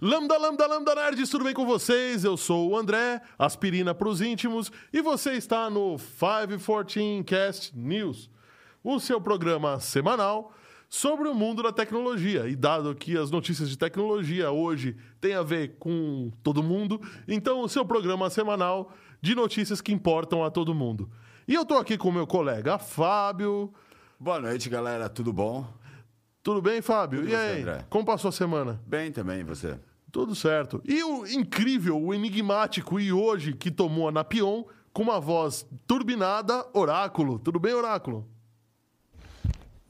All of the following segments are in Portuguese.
Lambda, lambda, lambda nerds, tudo bem com vocês? Eu sou o André, aspirina para os íntimos, e você está no 514 Cast News, o seu programa semanal sobre o mundo da tecnologia. E dado que as notícias de tecnologia hoje têm a ver com todo mundo, então o seu programa semanal de notícias que importam a todo mundo. E eu tô aqui com o meu colega Fábio. Boa noite, galera. Tudo bom? Tudo bem, Fábio? Tudo e você, aí? André? Como passou a semana? Bem também, você? Tudo certo. E o incrível, o enigmático e hoje que tomou a Napion com uma voz turbinada, Oráculo. Tudo bem, Oráculo?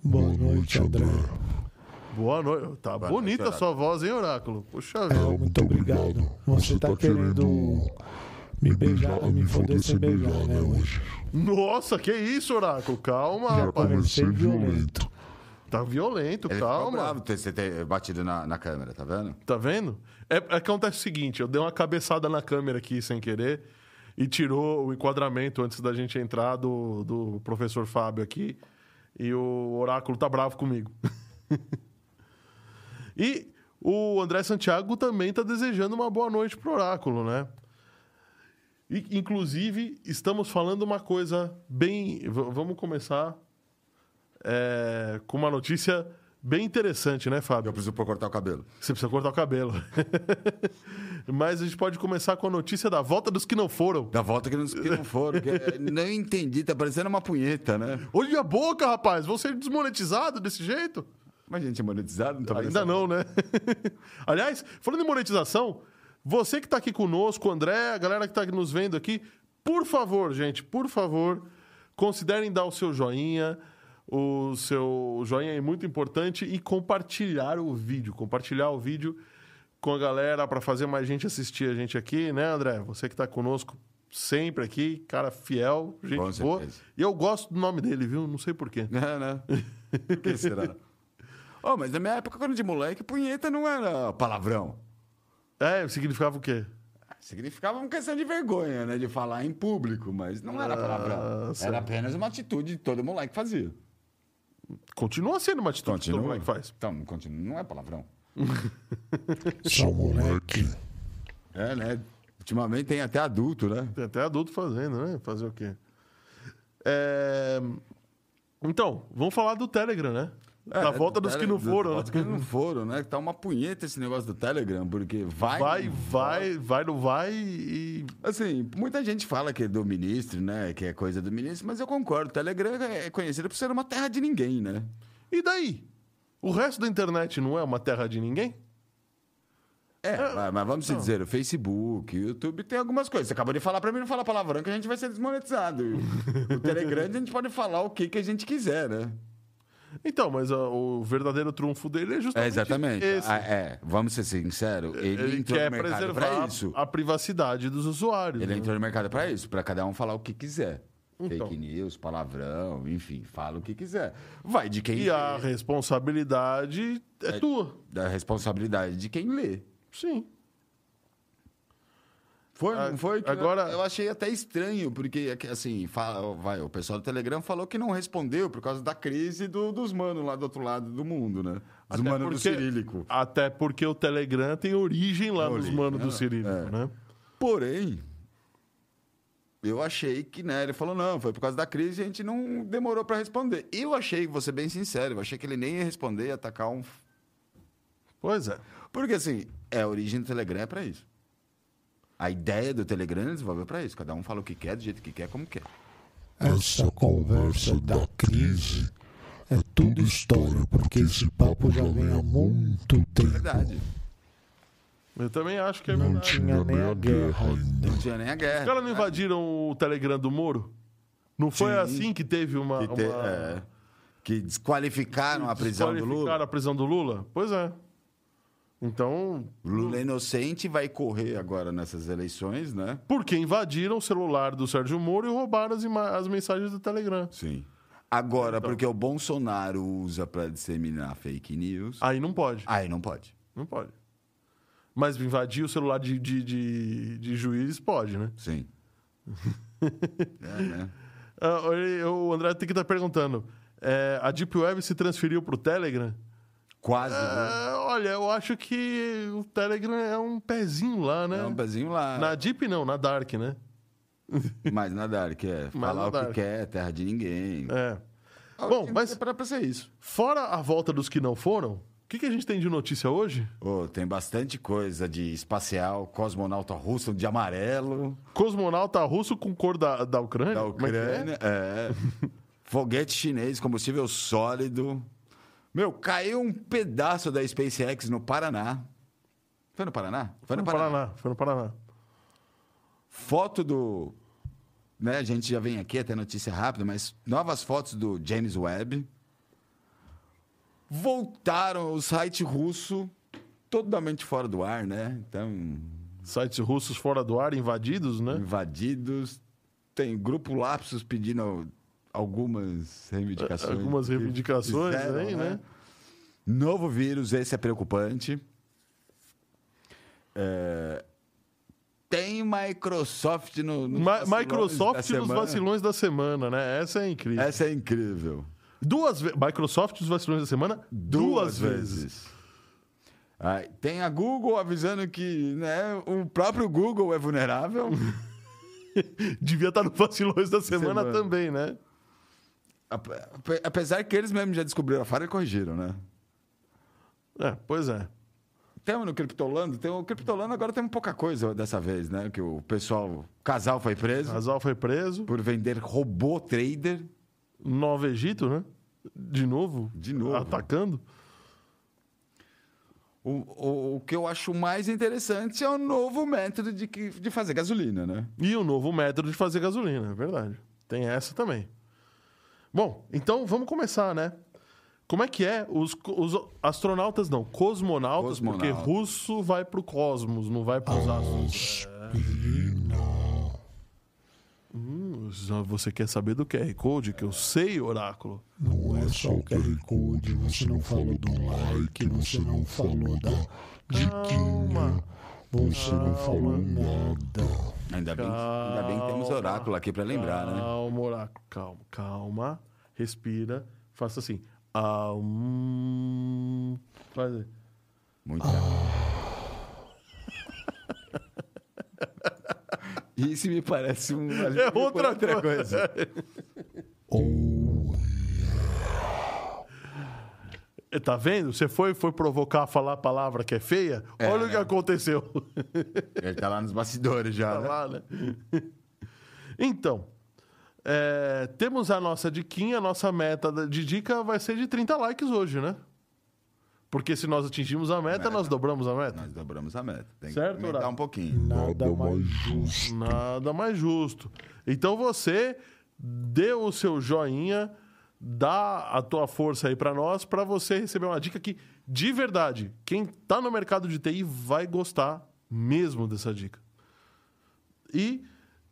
Boa noite, André. Boa noite. Tá Boa bonita noite, a sua voz, hein, Oráculo? Puxa É, vida. muito obrigado. Você tá querendo me beijar ou me foder sem beijar, né, hoje? Nossa, que isso, Oráculo? Calma, Já rapaz. comecei violento. Tá violento, Ele ficou calma. bravo ter você ter batido na, na câmera, tá vendo? Tá vendo? É, é, acontece o seguinte, eu dei uma cabeçada na câmera aqui sem querer e tirou o enquadramento antes da gente entrar do, do professor Fábio aqui. E o oráculo tá bravo comigo. e o André Santiago também tá desejando uma boa noite pro oráculo, né? E, inclusive, estamos falando uma coisa bem. vamos começar é, com uma notícia bem interessante, né, Fábio? Eu preciso cortar o cabelo. Você precisa cortar o cabelo. Mas a gente pode começar com a notícia da volta dos que não foram. Da volta que não, que não foram. que- eh, não entendi, tá parecendo uma punheta, né? Olha a boca, rapaz! Vou ser desmonetizado desse jeito? Mas a gente é monetizado, não tá Ainda não, né? Aliás, falando em monetização, você que está aqui conosco, André, a galera que está nos vendo aqui, por favor, gente, por favor, considerem dar o seu joinha. O seu joinha é muito importante e compartilhar o vídeo. Compartilhar o vídeo com a galera para fazer mais gente assistir a gente aqui, né, André? Você que está conosco sempre aqui, cara fiel, gente Com boa. certeza. E eu gosto do nome dele, viu? Não sei porquê. É, né? Por que será? oh, mas na minha época, quando de moleque, punheta não era palavrão. É, significava o quê? Significava uma questão de vergonha, né? De falar em público, mas não era palavrão. Nossa. Era apenas uma atitude que todo moleque fazia. Continua sendo uma atitude que todo Continua? moleque faz. Então, continua. Não é palavrão. Sou moleque. É, né? Ultimamente tem até adulto, né? Tem até adulto fazendo, né? Fazer o quê? É, Então, vamos falar do Telegram, né? Da É, volta dos que não foram, Da né? volta dos que não foram, né? Tá uma punheta esse negócio do Telegram, porque vai. Vai, vai, vai, não vai e. Assim, muita gente fala que é do ministro, né? Que é coisa do ministro, mas eu concordo. O Telegram é conhecido por ser uma terra de ninguém, né? E daí? O resto da internet não é uma terra de ninguém? É, mas, mas vamos se dizer, o Facebook, o YouTube tem algumas coisas. Você acabou de falar pra mim não falar palavrão que a gente vai ser desmonetizado. o Telegram a gente pode falar o que, que a gente quiser, né? Então, mas ó, o verdadeiro trunfo dele é É, justamente exatamente. esse. Ah, é, vamos ser sinceros, ele, Ele entrou quer no mercado preservar pra isso. a privacidade dos usuários. Ele né? entrou no mercado pra isso, pra cada um falar o que quiser. Então. Fake news, palavrão, enfim, fala o que quiser. Vai de quem E a responsabilidade é, tua. da responsabilidade de quem lê. Sim. Foi, A- não foi? Agora- eu, achei até estranho, porque assim, fala, vai, o pessoal do Telegram falou que não respondeu por causa da crise do- dos manos lá do outro lado do mundo, né? Dos Até manos do porque- Cirílico. Até porque o Telegram tem origem lá Origem, manos do é. Cirílico, É. né? Porém, eu achei que, né, ele falou, não, foi por causa da crise e a gente não demorou pra responder. Eu achei, vou ser bem sincero, eu achei que ele nem ia responder, ia atacar um... Pois é. Porque, assim, é, a origem do Telegram é pra isso. A ideia do Telegram ele desenvolveu pra isso. Cada um fala o que quer, do jeito que quer, como quer. Essa conversa da crise é tudo história, porque esse papo já vem há muito tempo. Verdade. Eu também acho que é Não verdade. tinha nem a guerra ainda. Não tinha nem a guerra. Os caras não invadiram o Telegram do Moro? Não foi Sim. assim que teve uma. Que, te- uma- é, que desqualificaram a prisão do desqualificaram Lula. a prisão do Lula? Pois é. Então, O Lula é inocente vai correr agora nessas eleições, né? porque invadiram o celular do Sérgio Moro e roubaram as, as mensagens do Telegram. Sim. Agora, porque o Bolsonaro usa pra disseminar fake news, Aí não pode. aí não pode. Não pode. Mas invadir o celular de, de, de, de juiz pode, né? Sim. é, né? Ah, o André tem que estar perguntando. é, a Deep Web se transferiu pro Telegram? Quase, né? É, olha, eu acho que o Telegram é um pezinho lá, né? É um pezinho lá. Na Deep não, na Dark, né? Mas na Dark, é. Falar o que Dark. quer, terra de ninguém. É. Ah, Bom, mas- É pra, pra ser isso. Fora a volta dos que não foram, o que, que a gente tem de notícia hoje? Ô, tem bastante coisa de espacial, cosmonauta russo de amarelo, Cosmonauta russo com cor da, da Ucrânia? da Como é que é? Ucrânia. é. Foguete chinês, combustível sólido. Meu, caiu um pedaço da SpaceX no Paraná. Foi no Paraná? Foi no Paraná. Foi no Paraná. Foto do. Né, a gente já vem aqui até notícia rápida, mas novas fotos do James Webb. Voltaram o site russo totalmente fora do ar, né? Então, Sites russos fora do ar, invadidos, né? invadidos. Tem grupo Lapsus pedindo algumas reivindicações. Algumas reivindicações fizeram, aí, né? Novo vírus, esse é preocupante. É, Tem Microsoft no, nos Ma- vacilões da Microsoft nos semana. vacilões da semana, né? Essa é incrível. Essa é incrível. Duas vezes. Microsoft nos vacilões da semana, duas, vezes. Ah, tem a Google avisando que né, o próprio Google é vulnerável. Devia estar no vacilões da semana, Semana. também, né? Ape- ape- Apesar que eles mesmos já descobriram a falha e corrigiram, né? É, pois é. Temos no Criptolando, tem o Criptolando agora tem pouca coisa dessa vez, né? Que o pessoal, o casal foi preso Casal foi preso. por vender robô trader. Nova Egito, né? De novo. De novo. Atacando. O, o, o que eu acho mais interessante é o novo método de, de fazer gasolina, né? E o novo método de fazer gasolina, é verdade. Tem essa também. Bom, então vamos começar, né? Como é que é? Os, os astronautas, não, cosmonautas, porque Cosmonauta. russo vai pro cosmos, não vai pros astros. Hum, já você quer saber do QR Code? Que eu sei, oráculo. Não é só o QR Code, você não falou do like, você não falou da diquinha, você não falou nada. Ainda bem, ainda bem que temos oráculo aqui para lembrar, né? Calma, oráculo, calma, calma. Respira, faça assim. Ah, hum, faz aí. Muito Isso me parece um. É outra, coisa. Ou Tá vendo? Você foi, foi provocar falar a palavra que é feia? É, Olha o que né? aconteceu. Ele tá lá nos bastidores já. Tá né? lá, né? Então, é, temos a nossa diquinha, a nossa meta de dica vai ser de 30 likes hoje, né? Porque se nós atingimos a meta, nós dobramos a meta. Nós dobramos a meta. Tem Certo, que aumentar um pouquinho. nada mais justo. Nada mais justo. Então você dê o seu joinha, dá a tua força aí pra nós, pra você receber uma dica que, de verdade, quem tá no mercado de TI vai gostar mesmo dessa dica. E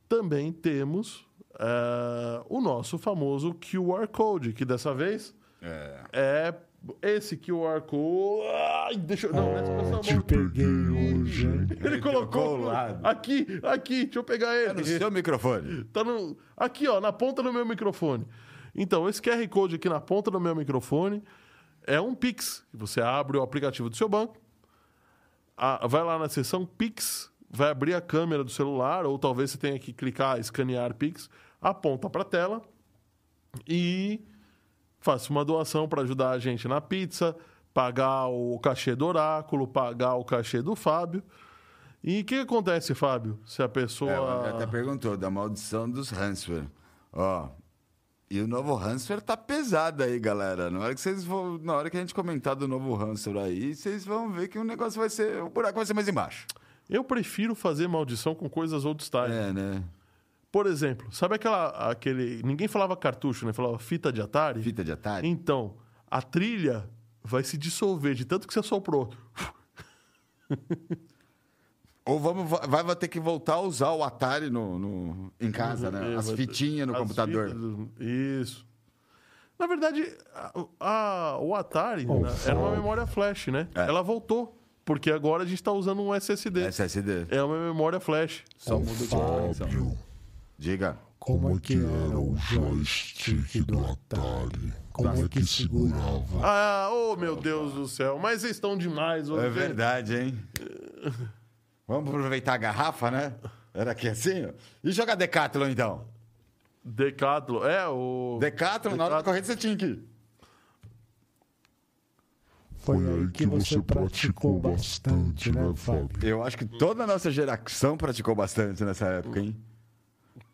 também temos eh, o nosso famoso QR Code, que dessa vez É. é esse QR Code. Ai, deixa eu. Não, essa pessoa Te peguei hoje, hein? ele colocou aqui, aqui, deixa eu pegar É ele. no seu microfone. Tá no, aqui, ó, na ponta do meu microfone. Então, esse QR Code aqui na ponta do meu microfone é um Pix. Você abre o aplicativo do seu banco, vai lá na seção Pix, vai abrir a câmera do celular, ou talvez você tenha que clicar, escanear Pix, aponta para a tela e faça uma doação para ajudar a gente na pizza, pagar o cachê do Oráculo, pagar o cachê do Fábio. E o que acontece, Fábio, se a pessoa. É, até perguntou da maldição dos Hansfer. Ó. E o novo Hansfer tá pesado aí, galera. Na hora que vocês vão, na hora que a gente comentar do novo Hansfer aí, vocês vão ver que o negócio vai ser, o buraco vai ser mais embaixo. Eu prefiro fazer maldição com coisas old style. É, né? Por exemplo, sabe aquela aquele ninguém falava cartucho, né? Falava fita de Atari. Fita de Atari. Então, a trilha vai se dissolver de tanto que você soprou. Ou vamos, vai, vai ter que voltar a usar o Atari no, no- em casa, né? É, As fitinhas no as computador. fitas- Isso. Na verdade, a- a- o Atari Oh, né, era uma memória flash, né? É. Ela voltou, porque agora a gente está usando um SSD. SSD. É uma memória flash. Só Ô, muda de conexão. Fábio, Diga. Como é que era o joystick do Atari? Como é que segurava? Ah, oh meu Deus do céu, mas vocês estão demais hoje. É verdade, hein? Vamos aproveitar a garrafa, né? Era aqui assim, ó. E jogar Decathlon, então? Decathlon, é o. Decathlon, na hora da corrida você tinha que ir. Foi aí que você praticou bastante, né, Fábio? Eu acho que toda a nossa geração praticou bastante nessa época, hein?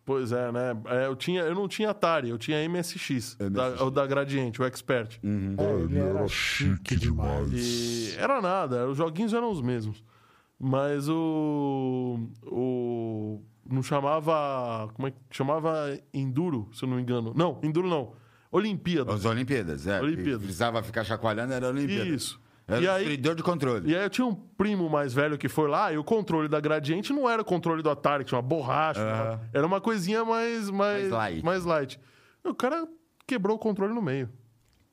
Pois é, né? É, eu, tinha, eu não tinha Atari, eu tinha MSX, Da, o da Gradiente, o Expert. É, ele era chique demais. E era nada, os joguinhos eram os mesmos. Mas o. O. Não chamava. Como é que chamava? Enduro, se eu não me engano. Não, Enduro não. Olimpíada. As Olimpíadas, é. Olimpíadas. Precisava ficar chacoalhando, era Olimpíada. Isso. Era E o aí- destruidor de controle. E aí eu tinha um primo mais velho que foi lá e o controle da Gradiente não era o controle do Atari, que tinha uma borracha. Aham. Era uma coisinha mais, mais, Mais light. mais light. E o cara quebrou o controle no meio.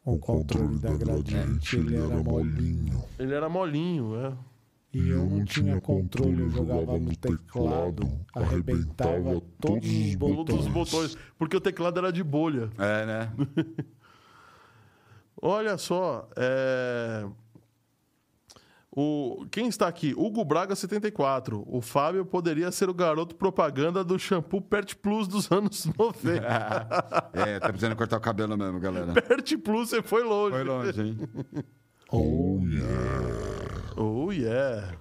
O controle da gradiente, ele era molinho. Ele era molinho, é. E eu não tinha controle, eu jogava no teclado, arrebentava todos os Todos os botões. botões. Porque o teclado era de bolha. É, né? Olha só, é... o... quem está aqui? Hugo Braga 74. O Fábio poderia ser o garoto propaganda do shampoo Pert Plus dos anos 90. é, tá precisando cortar o cabelo mesmo, galera. Pert Plus, você foi longe. Foi longe, hein? Oh, yeah. Oh, yeah.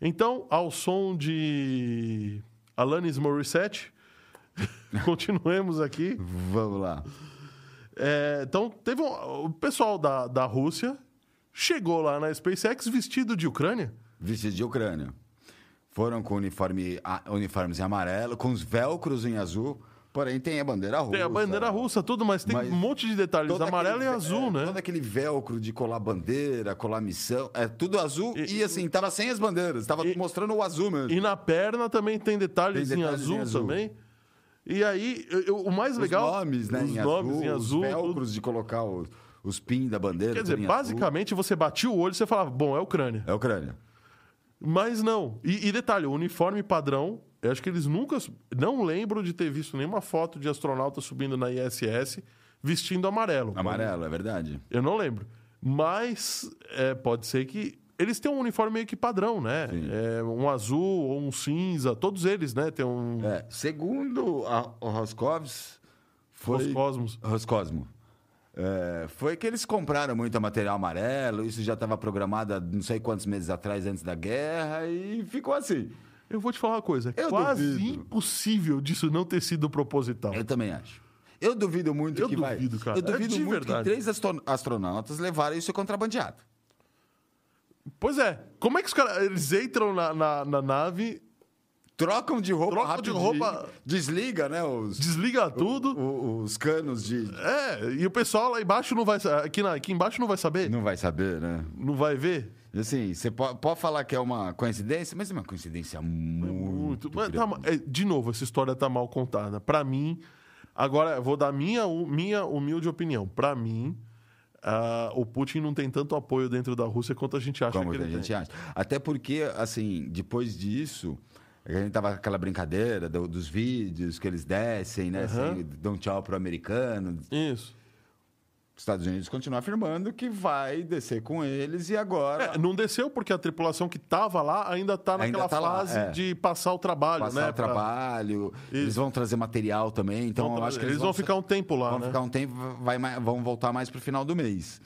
Então, ao som de Alanis Morissette, continuemos aqui. Vamos lá. É, então, teve um, o pessoal da, da Rússia chegou lá na SpaceX vestido de Ucrânia. Vestido de Ucrânia. Foram com uniforme, uniformes em amarelo, com os velcros em azul. Porém, tem a bandeira russa. Tem a bandeira russa, tudo, mas tem Mas um monte de detalhes amarelo aquele e azul, é, né? Todo aquele velcro de colar bandeira, colar missão. É tudo azul e, E- assim, tava sem as bandeiras. Tava E- mostrando o azul mesmo. E na perna também tem detalhes, Tem em, detalhes azul em azul. também. E aí, eu- o mais os legal. nomes, né? Os em nomes azul, em azul. Os velcros de colocar os, os pins da bandeira. Quer dizer, em azul. basicamente você batia o olho e você falava, bom, é Ucrânia. É Ucrânia. Mas não. E, e detalhe, o uniforme padrão, eu acho que eles nunca. Não lembro de ter visto nenhuma foto de astronauta subindo na ISS vestindo amarelo. Amarelo, é verdade. Eu não lembro. Mas é, pode ser que. Eles têm um uniforme meio que padrão, né? É, um azul ou um cinza, todos eles, né? Tem um. É, segundo a, o Roscovs, foi... Roscosmos. Roscosmo. É, foi que eles compraram muito material amarelo, isso já estava programado há não sei quantos meses atrás, antes da guerra, e ficou assim. Eu vou te falar uma coisa. É Eu quase duvido. impossível disso não ter sido proposital. Eu também acho. Eu duvido muito Eu que vai. duvido, cara. Eu duvido É muito verdade. que três astro- astronautas levaram isso contrabandeado. Pois é. Como é que os caras. Eles entram na, na, na nave, Trocam de roupa Trocam de roupa- desliga, né, os, desliga tudo. o- os canos de... É, e o pessoal lá embaixo não vai. sa- Aqui, na, aqui embaixo não vai saber. Não vai saber, né? Não vai ver. Assim, você po- pode falar que é uma coincidência, mas é uma coincidência muito. Muito. Mas tá é, de novo, essa história tá mal contada. Pra mim, agora eu vou dar minha, minha humilde opinião. Pra mim, ah, o Putin não tem tanto apoio dentro da Rússia quanto a gente acha Como que a ele gente tem. acha. Até porque, assim, depois disso, a gente tava com aquela brincadeira do- dos vídeos que eles descem, né? Aham. Assim, dão tchau pro americano. Isso. Os Estados Unidos continuam afirmando que vai descer com eles e agora. É, não desceu porque a tripulação que tava lá ainda tá Ainda naquela tá lá, fase é. de passar o trabalho, Passar né? o pra- trabalho, eles vão trazer material também, então vão eu acho que eles, vão ficar um tempo lá, vão né? ficar um tempo, vai vão voltar mais para o final do mês.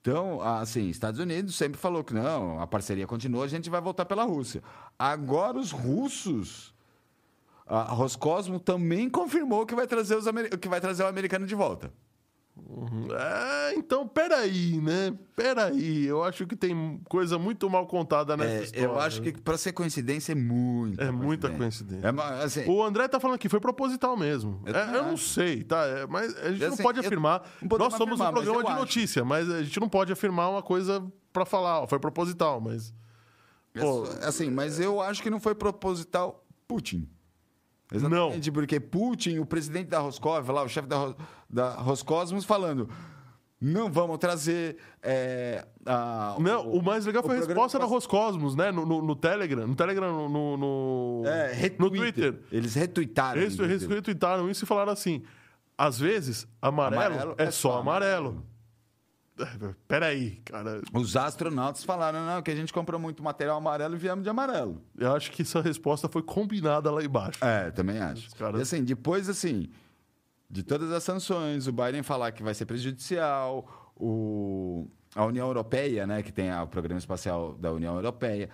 Então, assim, Estados Unidos sempre falou que não, a parceria continua, a gente vai voltar pela Rússia. Agora os russos, a Roscosmo também confirmou que vai trazer, os, que vai trazer o americano de volta. É, então, peraí, né? Peraí. Eu acho que tem coisa muito mal contada nessa É, história. eu acho que para ser coincidência é muita É muita coincidência. É, assim, O André tá falando aqui, foi proposital mesmo. Eu É, Eu, não sei, tá? É, mas a gente não Assim, pode eu- afirmar. não Nós somos afirmar, um programa de acho. notícia, mas a gente não pode afirmar uma coisa pra falar, ó, foi proposital, mas. Pô, Assim, mas eu acho que não foi proposital Putin. Exatamente, porque Putin, o presidente da Roscov, lá, o chefe da, da Roscosmos, falando: Não vamos trazer. é, a- Não, o mais legal o foi a resposta da Roscosmos, né? No, no- no Telegram. No Telegram, no. no, no- É, no. Twitter. Eles retuitaram. Eles inclusive. retweetaram isso e falaram assim: às vezes, amarelo, Amarelo é, é só só amarelo. Peraí, cara. Os astronautas falaram, não, que a gente comprou muito material amarelo e viemos de amarelo. Eu acho que essa resposta foi combinada lá embaixo. É, também acho. Caras- E assim, depois, assim, de todas as sanções, o Biden falar que vai ser prejudicial, o, a União Europeia, né, que tem o programa espacial da União Europeia,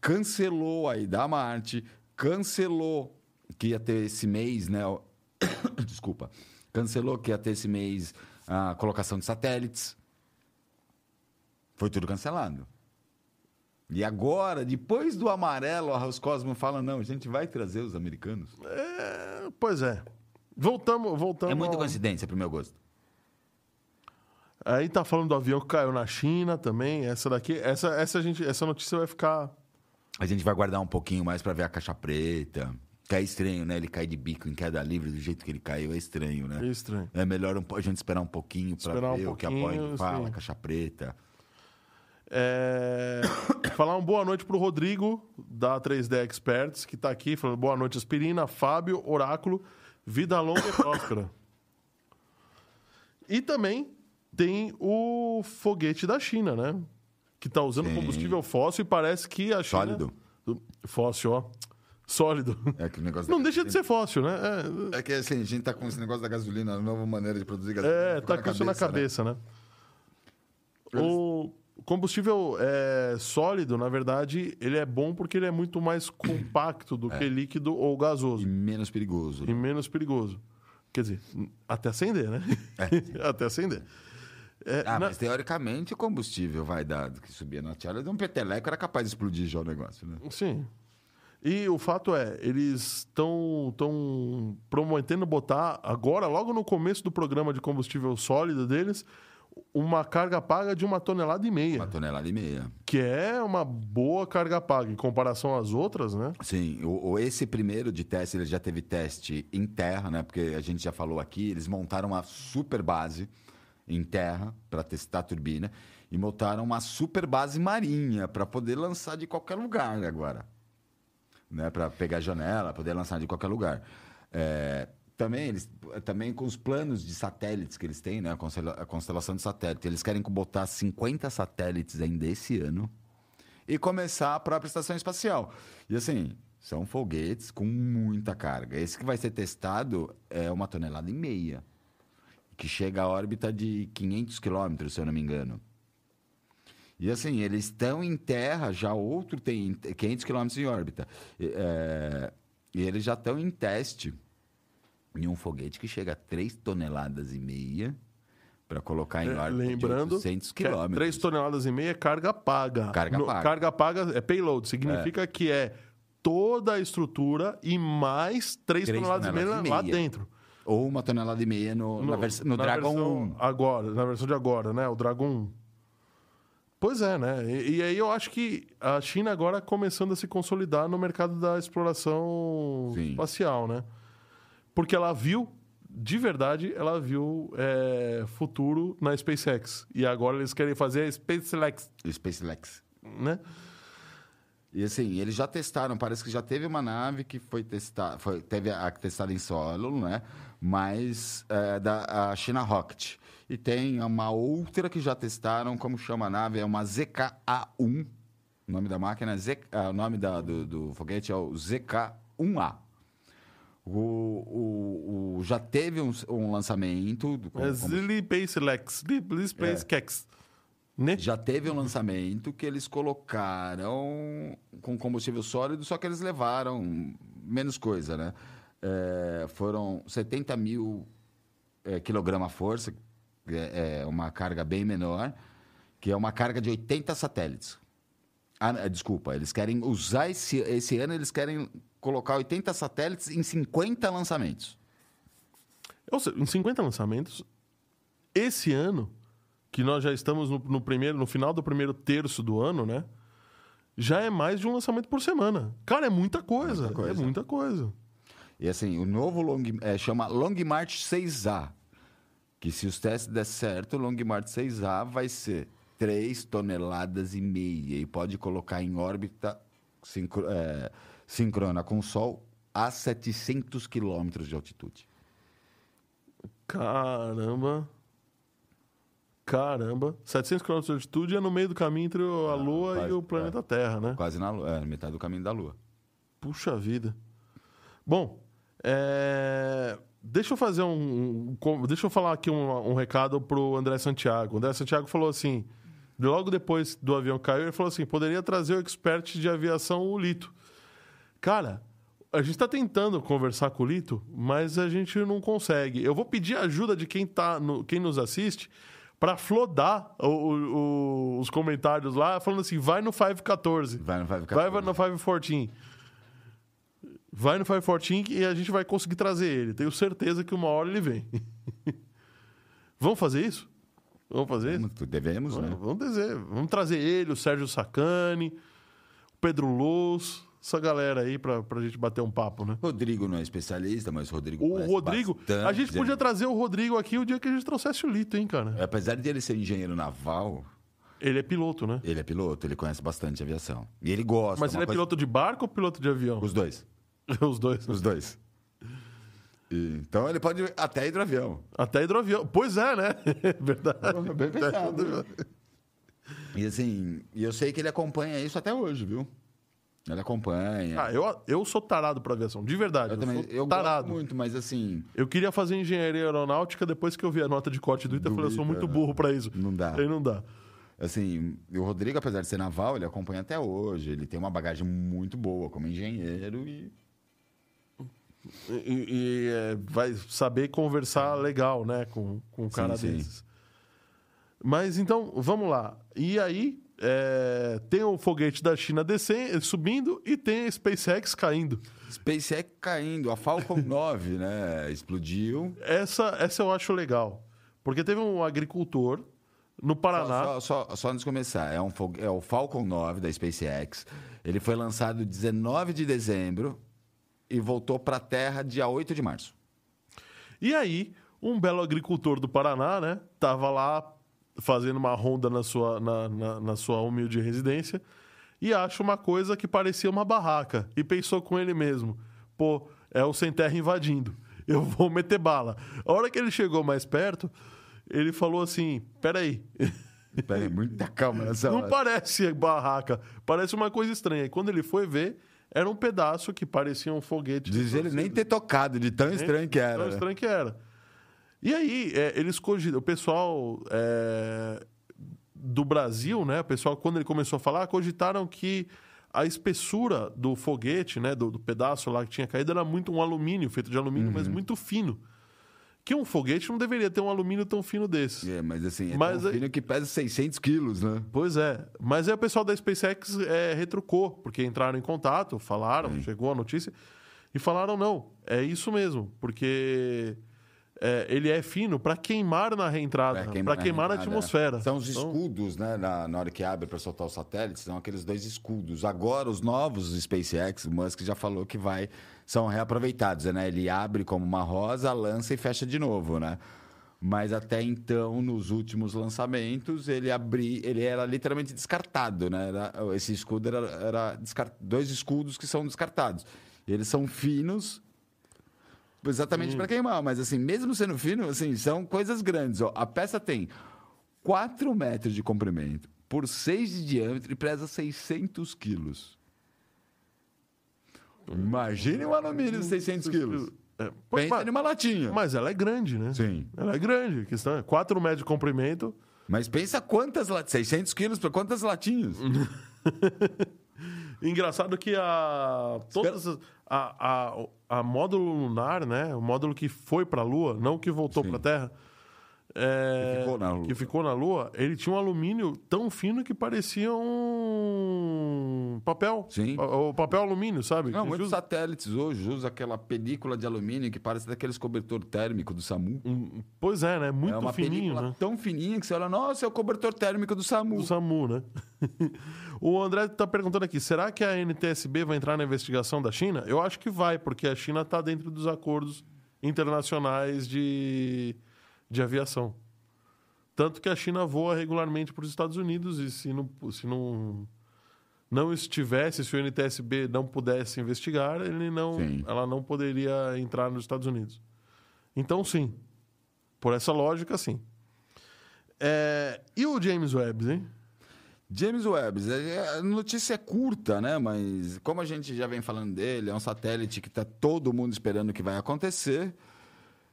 cancelou a ida a Marte, cancelou que ia ter esse mês, né, desculpa, cancelou que ia ter esse mês a colocação de satélites. Foi tudo cancelado. E agora, depois do amarelo, a Roscosmo fala: não, a gente vai trazer os americanos. É, pois é. Voltamos, voltamos. É muita ao- coincidência pro meu gosto. Aí tá falando do avião que caiu na China também. Essa daqui, essa, essa, gente, essa notícia vai ficar. A gente vai guardar um pouquinho mais pra ver a caixa preta. Que é estranho, né? Ele cai de bico em queda livre do jeito que ele caiu. É estranho, né? meio estranho. É melhor um a gente esperar um pouquinho pra Esperar um ver o que a pouquinho, Boeing fala, sim. caixa preta. É, falar um boa noite pro Rodrigo, da 3D Experts, que tá aqui falando boa noite, Aspirina, Fábio, Oráculo, vida longa e próspera. E também tem o foguete da China, né? Que tá usando Sim. combustível fóssil e parece que a China... Sólido. Fóssil, ó. Sólido. É que o negócio Não deixa de ser fóssil, né? É, É que assim, a gente tá com esse negócio da gasolina, a nova maneira de produzir gasolina. É, tá com isso na né? cabeça, né? O combustível é, sólido, na verdade, ele é bom porque ele é muito mais compacto do que líquido ou E gasoso menos perigoso. e menos perigoso. Quer dizer, até acender, né? até acender. É, Ah, na- mas teoricamente o combustível vai dar que subia na tiara de um peteleco era capaz de explodir já o negócio, né? Sim. E o fato é, eles estão tão prometendo botar agora, logo no começo do programa de combustível sólido deles, uma carga paga de uma tonelada e meia. Uma tonelada e meia. Que é uma boa carga paga em comparação às outras, né? Sim, o, o- esse primeiro de teste, ele já teve teste em terra, né? Porque a gente já falou aqui, eles montaram uma super base em terra para testar a turbina e montaram uma super base marinha para poder lançar de qualquer lugar agora. Né? Para pegar janela, poder lançar de qualquer lugar. É, também, eles, também com os planos de satélites que eles têm, né? A constela- a constelação de satélites, eles querem botar 50 satélites ainda esse ano e começar a própria estação espacial. E assim, são foguetes com muita carga. Esse que vai ser testado é uma tonelada e meia, que chega a órbita de 500 quilômetros, se eu não me engano. E assim, eles estão em terra, já outro tem 500 quilômetros em órbita. E, é, e eles já estão em teste em um foguete que chega a 3 toneladas e meia para colocar em É, órbita Lembrando, de 800 que é quilômetros. 3 toneladas e meia é carga paga. Carga paga. Carga paga é payload, significa que é toda a estrutura e mais 3 Três toneladas, e meia toneladas e lá meia. dentro. Ou uma tonelada e meia no, na vers- no na Dragon versão 1. Agora, na versão de agora, né? O Dragon 1. Pois é, né? E, e aí eu acho que a China agora começando a se consolidar no mercado da exploração Sim. espacial, né? Porque ela viu, de verdade, ela viu é, futuro na SpaceX. E agora eles querem fazer a SpaceX, SpaceX. né? E assim, eles já testaram, parece que já teve uma nave que foi testada, foi, teve a testada em solo, né? Mas é, da a China Rocket. E tem uma outra que já testaram, como chama a nave? É uma ZKA-1. O nome da máquina é Z, o nome da- do, do foguete é o ZK-1A. O, o, o- já teve um, um lançamento. do- É como- como- SpaceX, SpaceX, né? Já teve um lançamento que eles colocaram com combustível sólido, só que eles levaram menos coisa, né? É, foram 70 mil é, quilograma-força, é, é uma carga bem menor, que é uma carga de 80 satélites. Ah, é, desculpa, eles querem usar esse, esse ano, eles querem colocar 80 satélites em 50 lançamentos. Ou seja, em 50 lançamentos, esse ano, que nós já estamos no, no primeiro, no final do primeiro terço do ano, né? Já é mais de um lançamento por semana. Cara, é muita coisa. Muita coisa. É muita coisa. E assim, o novo long, é, chama Long March 6A. que se os testes der certo, o Long March 6A vai ser 3 toneladas e meia e pode colocar em órbita sincro, é, sincrona com o Sol a 700 quilômetros de altitude. Caramba. Caramba. 700 km de altitude é no meio do caminho entre a Lua quase, e o planeta Terra, né? Quase na Lua, é, metade do caminho da Lua. Puxa vida. Bom, é, deixa eu fazer um, um- Deixa eu falar aqui um, um recado pro André Santiago. O André Santiago falou assim: logo depois do avião cair, ele falou assim: poderia trazer o expert de aviação, o Lito. Cara, a gente está tentando conversar com o Lito, mas a gente não consegue. Eu vou pedir ajuda de quem, tá no, quem nos assiste para flodar o- o- os comentários lá, falando assim: vai no 514. Vai no 514. Vai, vai no 514. Vai no 514 e a gente vai conseguir trazer ele. Tenho certeza que uma hora ele vem. Vamos fazer isso? Vamos fazer isso? Vamos- Devemos, né? Vamos dizer. Vamos trazer ele, o Sérgio Sacani, o Pedro Luz, essa galera aí pra, pra gente bater um papo, né? Rodrigo não é especialista, mas o Rodrigo O Rodrigo, bastante, a gente podia né? trazer o Rodrigo aqui o dia que a gente trouxesse o Lito, hein, cara? Apesar de ele ser engenheiro naval, Ele é piloto, né? ele é piloto, ele conhece bastante aviação. E ele gosta. Mas ele é coisa- piloto de barco ou piloto de avião? Os dois. Os dois. Os dois. Então ele pode até hidroavião. Até hidroavião. Pois é, né? Verdade. Bem pensado. E assim, e eu sei que ele acompanha isso até hoje, viu? Ele acompanha. Ah, eu, eu sou tarado pra aviação, de verdade. eu Eu, também, sou eu tarado. muito, mas assim, Eu queria fazer engenharia aeronáutica depois que eu vi a nota de corte do Ita, eu falei, eu sou muito burro pra isso. não dá. Aí não dá. assim, o Rodrigo, apesar de ser naval, ele acompanha até hoje. Ele tem uma bagagem muito boa como engenheiro e E, e, é, vai saber conversar legal, né, com, com um cara sim. desses. Mas então, vamos lá. E aí, é, tem o foguete da China descendo, subindo e tem a SpaceX caindo. SpaceX caindo, a Falcon 9, né, explodiu. Essa, essa eu acho legal. Porque teve um agricultor no Paraná. Só, só, só, só antes de começar, é, um, é o Falcon 9 da SpaceX. Ele foi lançado 19 de dezembro e voltou para a Terra dia 8 de março. E aí, um belo agricultor do Paraná, né? Tava lá fazendo uma ronda na sua, na, na, na sua humilde residência e acha uma coisa que parecia uma barraca. E pensou com ele mesmo: pô, é o sem terra invadindo. Eu vou meter bala. A hora que ele chegou mais perto, ele falou assim: peraí. Pera aí, muita calma nessa Não hora. parece barraca, parece uma coisa estranha. E quando ele foi ver, era um pedaço que parecia um foguete. Diz ele nem ter tocado, de tão estranho que era. Tão né? estranho que era. E aí, é, eles cogitam, o pessoal é, do Brasil, né? O pessoal, quando ele começou a falar, cogitaram que a espessura do foguete, né? Do, do pedaço lá que tinha caído, era muito um alumínio, feito de alumínio, Uhum. mas muito fino. Que um foguete não deveria ter um alumínio tão fino desse. É, mas assim, é Mas tão fino que pesa 600 quilos, né? Pois é. Mas aí o pessoal da SpaceX é, retrucou, porque entraram em contato, falaram, chegou a notícia, e falaram: não, é isso mesmo, porque é, ele é fino para queimar na reentrada, para queimar, na reentrada, atmosfera. é. São os Então, escudos, né? Na, na hora que abre para soltar os satélites, são aqueles dois escudos. Agora, os novos SpaceX, o Musk já falou que vai, são reaproveitados, né? Ele abre como uma rosa, lança e fecha de novo, né? Mas até então, nos últimos lançamentos, ele abri, ele era literalmente descartado, né? Era- esse escudo era, era descar- dois escudos que são descartados. Eles são finos exatamente para queimar, mas assim, mesmo sendo fino, assim, são coisas grandes. Ó. A peça tem 4 metros de comprimento por 6 de diâmetro e pesa 600 quilos. Imagine um alumínio de 600 quilos. é, Pensa mas, numa latinha. mas ela é grande, né? Sim. Ela é grande. A questão é 4 metros de comprimento. Mas pensa quantas latinhas. 600 quilos para quantas latinhas? Engraçado que a todas as- a, a, a módulo lunar, né, o módulo que foi para a Lua, não o que voltou para a Terra, é, Que ficou na Lua. que ficou na Lua, ele tinha um alumínio tão fino que parecia um papel, Sim. o, papel alumínio, sabe? Não, muitos usa- satélites hoje usam aquela película de alumínio que parece daqueles cobertor térmico do SAMU. um- pois é, né? Muito é uma fininho, película né? tão fininha que você olha, nossa, é o cobertor térmico do SAMU. Do SAMU, né? o André está perguntando aqui: será que a NTSB vai entrar na investigação da China? Eu acho que vai, porque a China está dentro dos acordos internacionais de, de aviação. Tanto que a China voa regularmente para os Estados Unidos e se não, se não, não estivesse, se o NTSB não pudesse investigar, ele não, Sim. ela não poderia entrar nos Estados Unidos. Então, sim. Por essa lógica, sim. É, e o James Webb, hein? James Webb, é- a notícia é curta, né? Mas como a gente já vem falando dele, é um satélite que está todo mundo esperando que vai acontecer.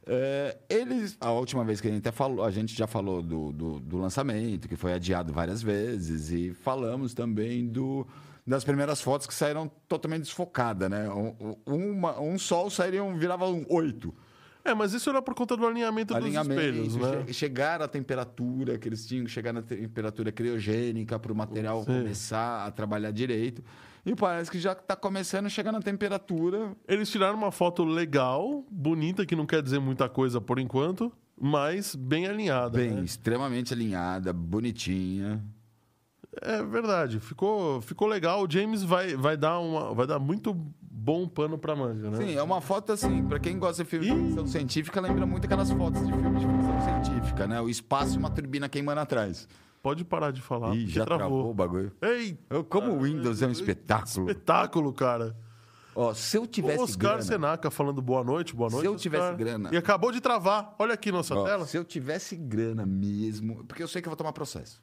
É, eles, a última vez que a gente até falou, a gente já falou do, do, do lançamento, que foi adiado várias vezes, e falamos também do, das primeiras fotos que saíram totalmente desfocadas, né? Um, um- uma- um sol sairia, um- virava um oito. É, mas isso era por conta do alinhamento, alinhamento, dos espelhos, né? che- chegar à temperatura que eles tinham chegar na temperatura criogênica para o material Sim. começar a trabalhar direito. E parece que já está começando a chegar na temperatura. Eles tiraram uma foto legal, bonita, que não quer dizer muita coisa por enquanto, mas bem alinhada. Bem, né? extremamente alinhada, bonitinha. É verdade, ficou, ficou legal. O James vai, vai, dar uma, vai dar muito bom pano pra manga, né? Sim, é uma foto assim, para quem gosta de filme de Ih. ficção científica, lembra muito aquelas fotos de filme de ficção científica, né? O espaço e uma turbina queimando atrás. Pode parar de falar. Ih, já travou o bagulho. Ei, Como o Windows é um espetáculo. espetáculo, cara. Ó, se eu tivesse Oscar grana, Senaca falando boa noite, boa Se noite. eu tivesse Oscar. grana. E acabou de travar. Olha aqui nossa Ó, tela. Se eu tivesse grana mesmo, porque eu sei que eu vou tomar processo,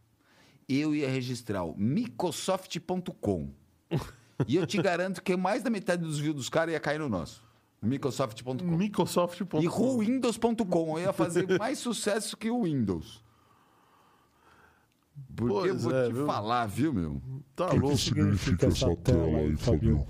eu ia registrar o Microsoft.com. e eu te garanto que mais da metade dos views dos caras ia cair no nosso. Microsoft.com. Microsoft.com. E o Windows.com. Eu ia fazer mais sucesso que o Windows. Porque eu Pois vou é, te viu? falar, viu, meu? Tá O que, que louco. significa essa tela aí, Fabio?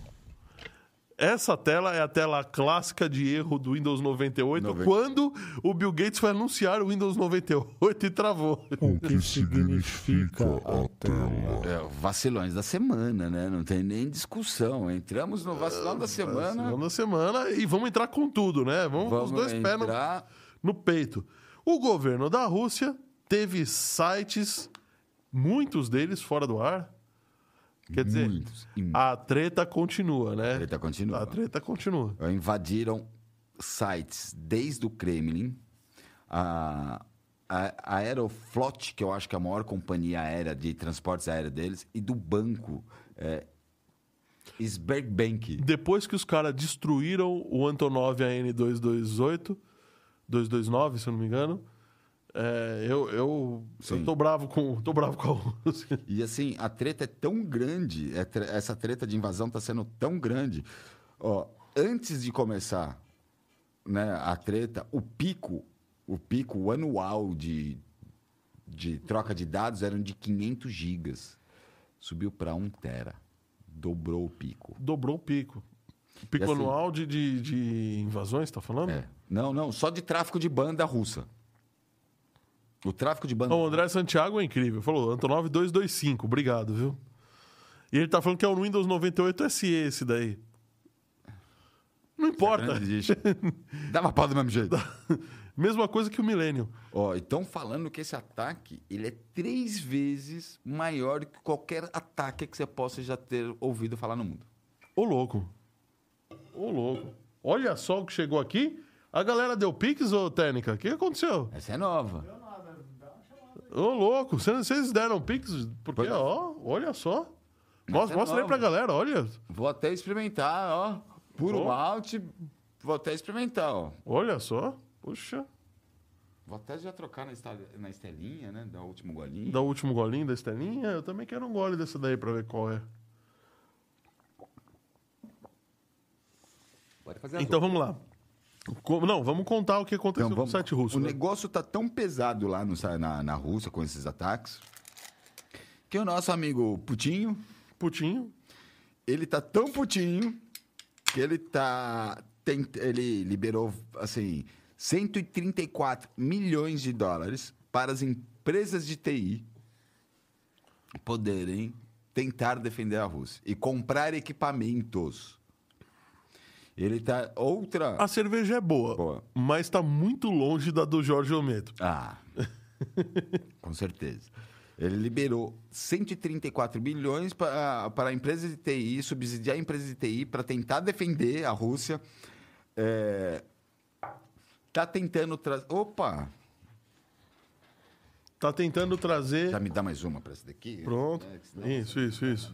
Essa tela é a tela clássica de erro do Windows 98, Noventa- quando o Bill Gates foi anunciar o Windows 98 e travou. O que significa a tela? É, vacilões da semana, né? Não tem nem discussão. Entramos no vacilão da semana. Semana a semana e vamos entrar com tudo, né? Vamos, com os Vamos dois pés no, entrar. no peito. O governo da Rússia teve sites, muitos deles fora do ar. Quer dizer, Muitos. A treta continua, né? A treta continua. A treta continua. invadiram sites desde o Kremlin, a, a, a Aeroflot, que eu acho que é a maior companhia aérea de transportes aéreos deles, e do banco é, Sberbank. Depois que os caras destruíram o Antonov AN228, 229, se eu não me engano, é, eu, eu, Sim. eu tô bravo com, tô bravo com a Rússia. E assim, a treta é tão grande, é tre- essa treta de invasão está sendo tão grande. Ó, antes de começar né, a treta, o pico, o pico anual de, de troca de dados eram de 500 gigas. Subiu para 1 tera. Dobrou o pico. Dobrou o pico. O pico assim- anual de, de, de invasões, tá falando? É. Não, não, só de tráfico de banda russa. O tráfico de banda O André Santiago é incrível. Falou, Antonov 225, obrigado, viu? E ele tá falando que é o Windows 98 SE esse daí. Não importa. Lixo. Dava pau do mesmo jeito. Mesma coisa que o Millennium. Ó, estão falando que esse ataque ele é três vezes maior que qualquer ataque que você possa já ter ouvido falar no mundo. Ô louco. Ô louco. Olha só o que chegou aqui. A galera deu pix, ô Técnica? O que aconteceu? Essa é nova. Ô louco. Vocês deram pix? Porque, Pois é. ó, olha só. Mostra, é mostra aí nova. pra galera, olha. Vou até experimentar, ó. Puro Ó. malte. Vou até experimentar, ó. Olha só. Puxa. Vou até já trocar na, esta- na estelinha, né? Da último golinho. Dá o último golinho da Estelinha. Eu também quero um gole desse daí pra ver qual é. Pode fazer Então vamos lá. Não, vamos contar o que aconteceu Então, com o vamos, site russo. o né? negócio tá tão pesado lá no, na, na Rússia com esses ataques que o nosso amigo Putinho, Putinho. ele tá tão putinho que ele tá tem- ele liberou assim 134 milhões de dólares para as empresas de TI poderem tentar defender a Rússia e comprar equipamentos. Ele tá outra A cerveja é boa, Boa. mas tá muito longe da do Jorge Ometo. Ah, com certeza. Ele liberou 134 bilhões para, para a empresa de TI, subsidiar a empresa de TI para tentar defender a Rússia. É, tá tentando trazer. Opa! tá tentando trazer. Já me dá mais uma pra essa daqui? Pronto. É, Isso, isso, isso.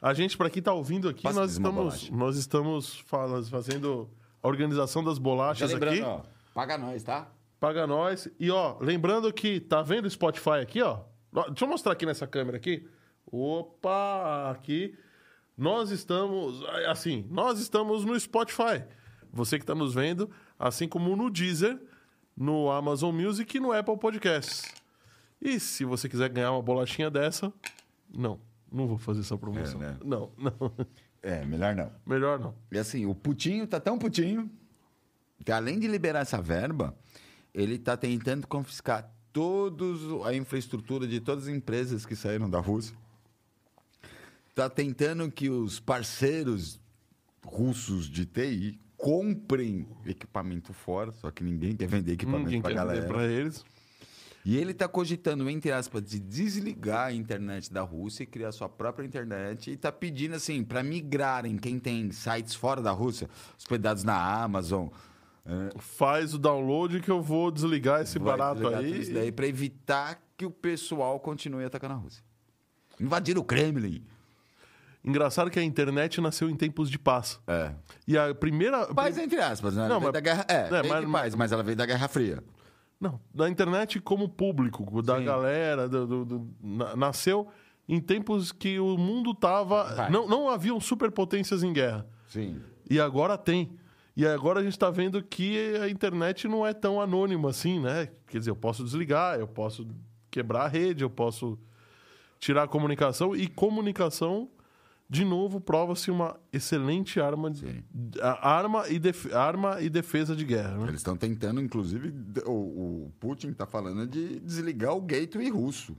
A gente, para quem tá ouvindo aqui, Passa nós estamos, nós estamos fazendo a organização das bolachas aqui. ó, paga nós, tá? Paga nós. E, ó, lembrando que tá vendo o Spotify aqui? Ó, Deixa eu mostrar aqui nessa câmera aqui. Opa, aqui. Nós estamos, assim, nós estamos no Spotify. Você que está nos vendo, assim como no Deezer, no Amazon Music e no Apple Podcasts. E se você quiser ganhar uma bolachinha dessa, não, não vou fazer essa promoção. É, né? Não, não. É, melhor não. Melhor não. E assim, o putinho tá tão putinho que além de liberar essa verba, ele tá tentando confiscar todos a infraestrutura de todas as empresas que saíram da Rússia. Tá tentando que os parceiros russos de TI comprem equipamento fora, só que ninguém quer vender equipamento Ninguém pra quer galera. vender pra eles. E ele está cogitando, entre aspas, de desligar a internet da Rússia e criar sua própria internet. E está pedindo, assim, para migrarem quem tem sites fora da Rússia, hospedados na Amazon. é, Faz o download que eu vou desligar esse vai barato desligar aí. Isso daí para evitar que o pessoal continue atacando a Rússia. Invadir o Kremlin. Engraçado que a internet nasceu em tempos de paz. É. E a primeira. Paz entre aspas, né? Não, mas- da Guerra... É, É, mas- paz, mas ela veio da Guerra Fria. Não, da internet como público, da Sim. galera, do, do- do- na- nasceu em tempos que o mundo tava. Não, não haviam superpotências em guerra. Sim. E agora tem. E agora a gente está vendo que a internet não é tão anônima assim, né? Quer dizer, eu posso desligar, eu posso quebrar a rede, eu posso tirar a comunicação. E comunicação, de novo, prova-se uma excelente arma, de- arma, e def- arma e defesa de guerra. Né? Eles estão tentando, inclusive, o, o Putin está falando de desligar o gateway russo.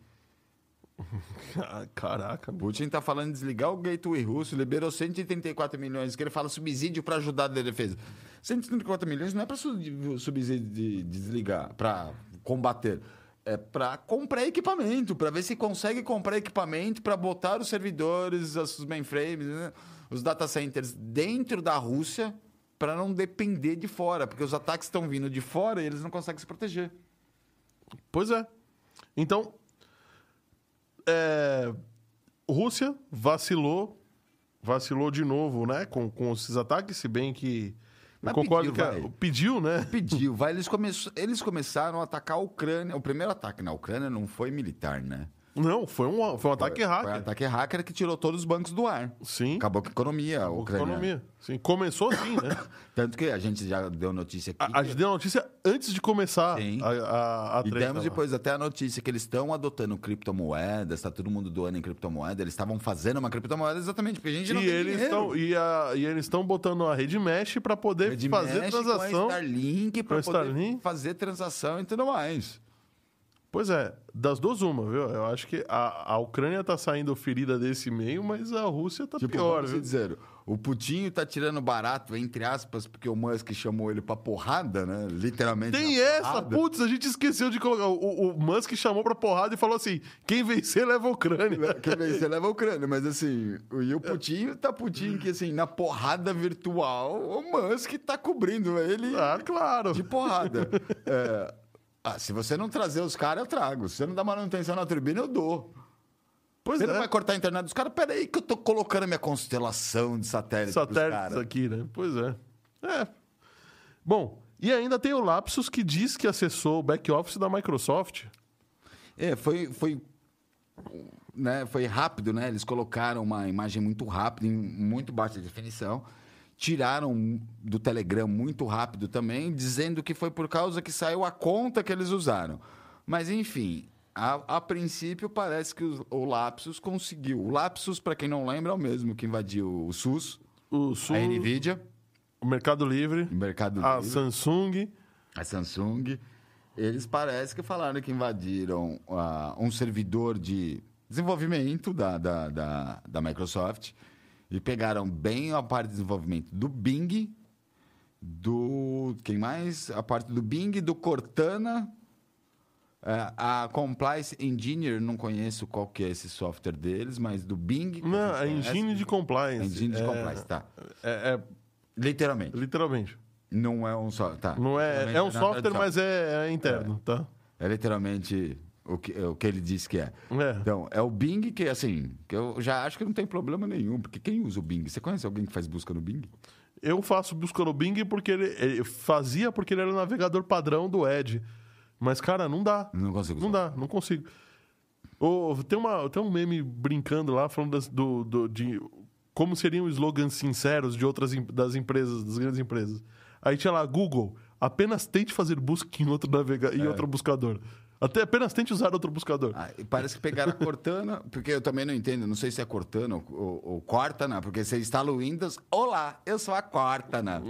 Caraca, Putin está falando de desligar o gateway russo, liberou 134 milhões, que ele fala subsídio para ajudar a defesa. 134 milhões não é para subsídio de, de desligar, para combater. É para comprar equipamento, para ver se consegue comprar equipamento para botar os servidores, os mainframes, né, os data centers dentro da Rússia para não depender de fora, porque os ataques estão vindo de fora e eles não conseguem se proteger. Pois é. Então, é, Rússia vacilou, vacilou de novo, né? Com, com esses ataques, se bem que. Mas eu concordo pediu, vai. pediu, né? Pediu, vai, eles, come... eles começaram a atacar a Ucrânia. O primeiro ataque na Ucrânia não foi militar, né? Não, foi um, foi um ataque Foi hacker. um ataque hacker que tirou todos os bancos do ar. Sim. Acabou com a economia a ucraniana. Economia. Sim, começou assim, né? Tanto que a gente já deu notícia aqui. A, a gente deu notícia antes de começar Sim. a, a, a E treta demos lá. depois até a notícia que eles estão adotando criptomoedas, tá todo mundo doando em criptomoeda. Eles estavam fazendo uma criptomoeda exatamente, porque a gente não E tem eles, dinheiro. estão, e, a- e eles estão botando a rede mesh para poder Rede fazer transação. Com a Starlink para poder Starlink. fazer transação e tudo mais. Pois é, das duas uma, viu? Eu acho que a, a Ucrânia tá saindo ferida desse meio, mas a Rússia tá Tipo, pior, viu? dizer, o Putinho tá tirando barato, entre aspas, porque o Musk chamou ele pra porrada, né? Literalmente. Tem essa, putz, a gente esqueceu de colocar. O, o Musk chamou pra porrada e falou assim: quem vencer leva a Ucrânia. Ver, você leva a Ucrânia, mas assim, o- e o Putinho tá Putinho que assim, na porrada virtual, o Musk tá cobrindo ele Ah, claro. de porrada. É, ah, se você não trazer os caras, eu trago. Se você não dá manutenção na turbina, eu dou. Pois Você é. não vai cortar a internet dos caras? Peraí que eu tô colocando a minha constelação de satélite satélites aqui, né? Pois é. É. Bom, e ainda tem o Lapsus que diz que acessou o back-office da Microsoft. É, foi, foi, né, foi rápido, né? Eles colocaram uma imagem muito rápida, em muito baixa definição. Tiraram do Telegram muito rápido também, dizendo que foi por causa que saiu a conta que eles usaram. Mas, enfim, a, a princípio parece que o, o Lapsus conseguiu. O Lapsus, para quem não lembra, é o mesmo que invadiu o SUS, O a NVIDIA, o Mercado Livre, o Mercado a Livre. Samsung. a Samsung, eles parece que falaram que invadiram ah, um servidor de desenvolvimento da, da, da, da Microsoft e pegaram bem a parte de desenvolvimento do Bing, do. Quem mais? A parte do Bing, do Cortana. eh, a Compliance Engineer, não conheço qual que é esse software deles, mas do Bing. Não, a conhece. engine de compliance. Engine de é, Compliance, tá. É, é, Literalmente. literalmente. Não é um software. Tá. Não é, é um software, tradução. mas é, é interno, tá? É literalmente o que, o que ele disse que é. É. Então, é o Bing que, assim, que eu já acho que não tem problema nenhum, porque quem usa o Bing? Você conhece alguém que faz busca no Bing? Eu faço busca no Bing porque ele, ele fazia porque ele era o navegador padrão do Edge. Mas, cara, não dá. Não consigo Não usar. dá, não consigo. Ô, tem, uma, tem um meme brincando lá, falando das- do, do- de como seriam slogans sinceros de outras das empresas, das grandes empresas. Aí tinha lá, Google, apenas tente fazer busca em outro, navega em outro buscador. Até apenas tente usar outro buscador. Ah, parece que pegaram a Cortana, porque eu também não entendo, não sei se é Cortana ou, ou, ou Cortana, porque você instala o Windows, olá, eu sou a Cortana.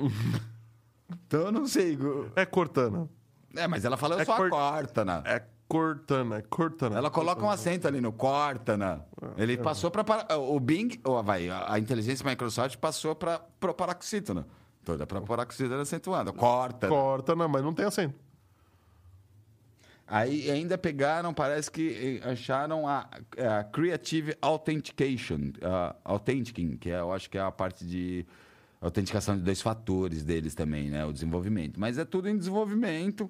então eu não sei. É Cortana. É, mas ela fala, eu É sou Cor- a Cortana. É Cortana, é Cortana. Ela coloca um acento ali no Cortana. Ele passou para o Bing, ou vai, a, inteligência Microsoft passou para o paroxítona. Toda para paroxítona acentuada. Cortana. Cortana, mas não tem acento. Aí ainda pegaram, parece que eh, acharam a, a Creative Authentication, a Authenticing, que é, eu acho que é a parte de autenticação de dois fatores deles também, né? O desenvolvimento. Mas é tudo em desenvolvimento.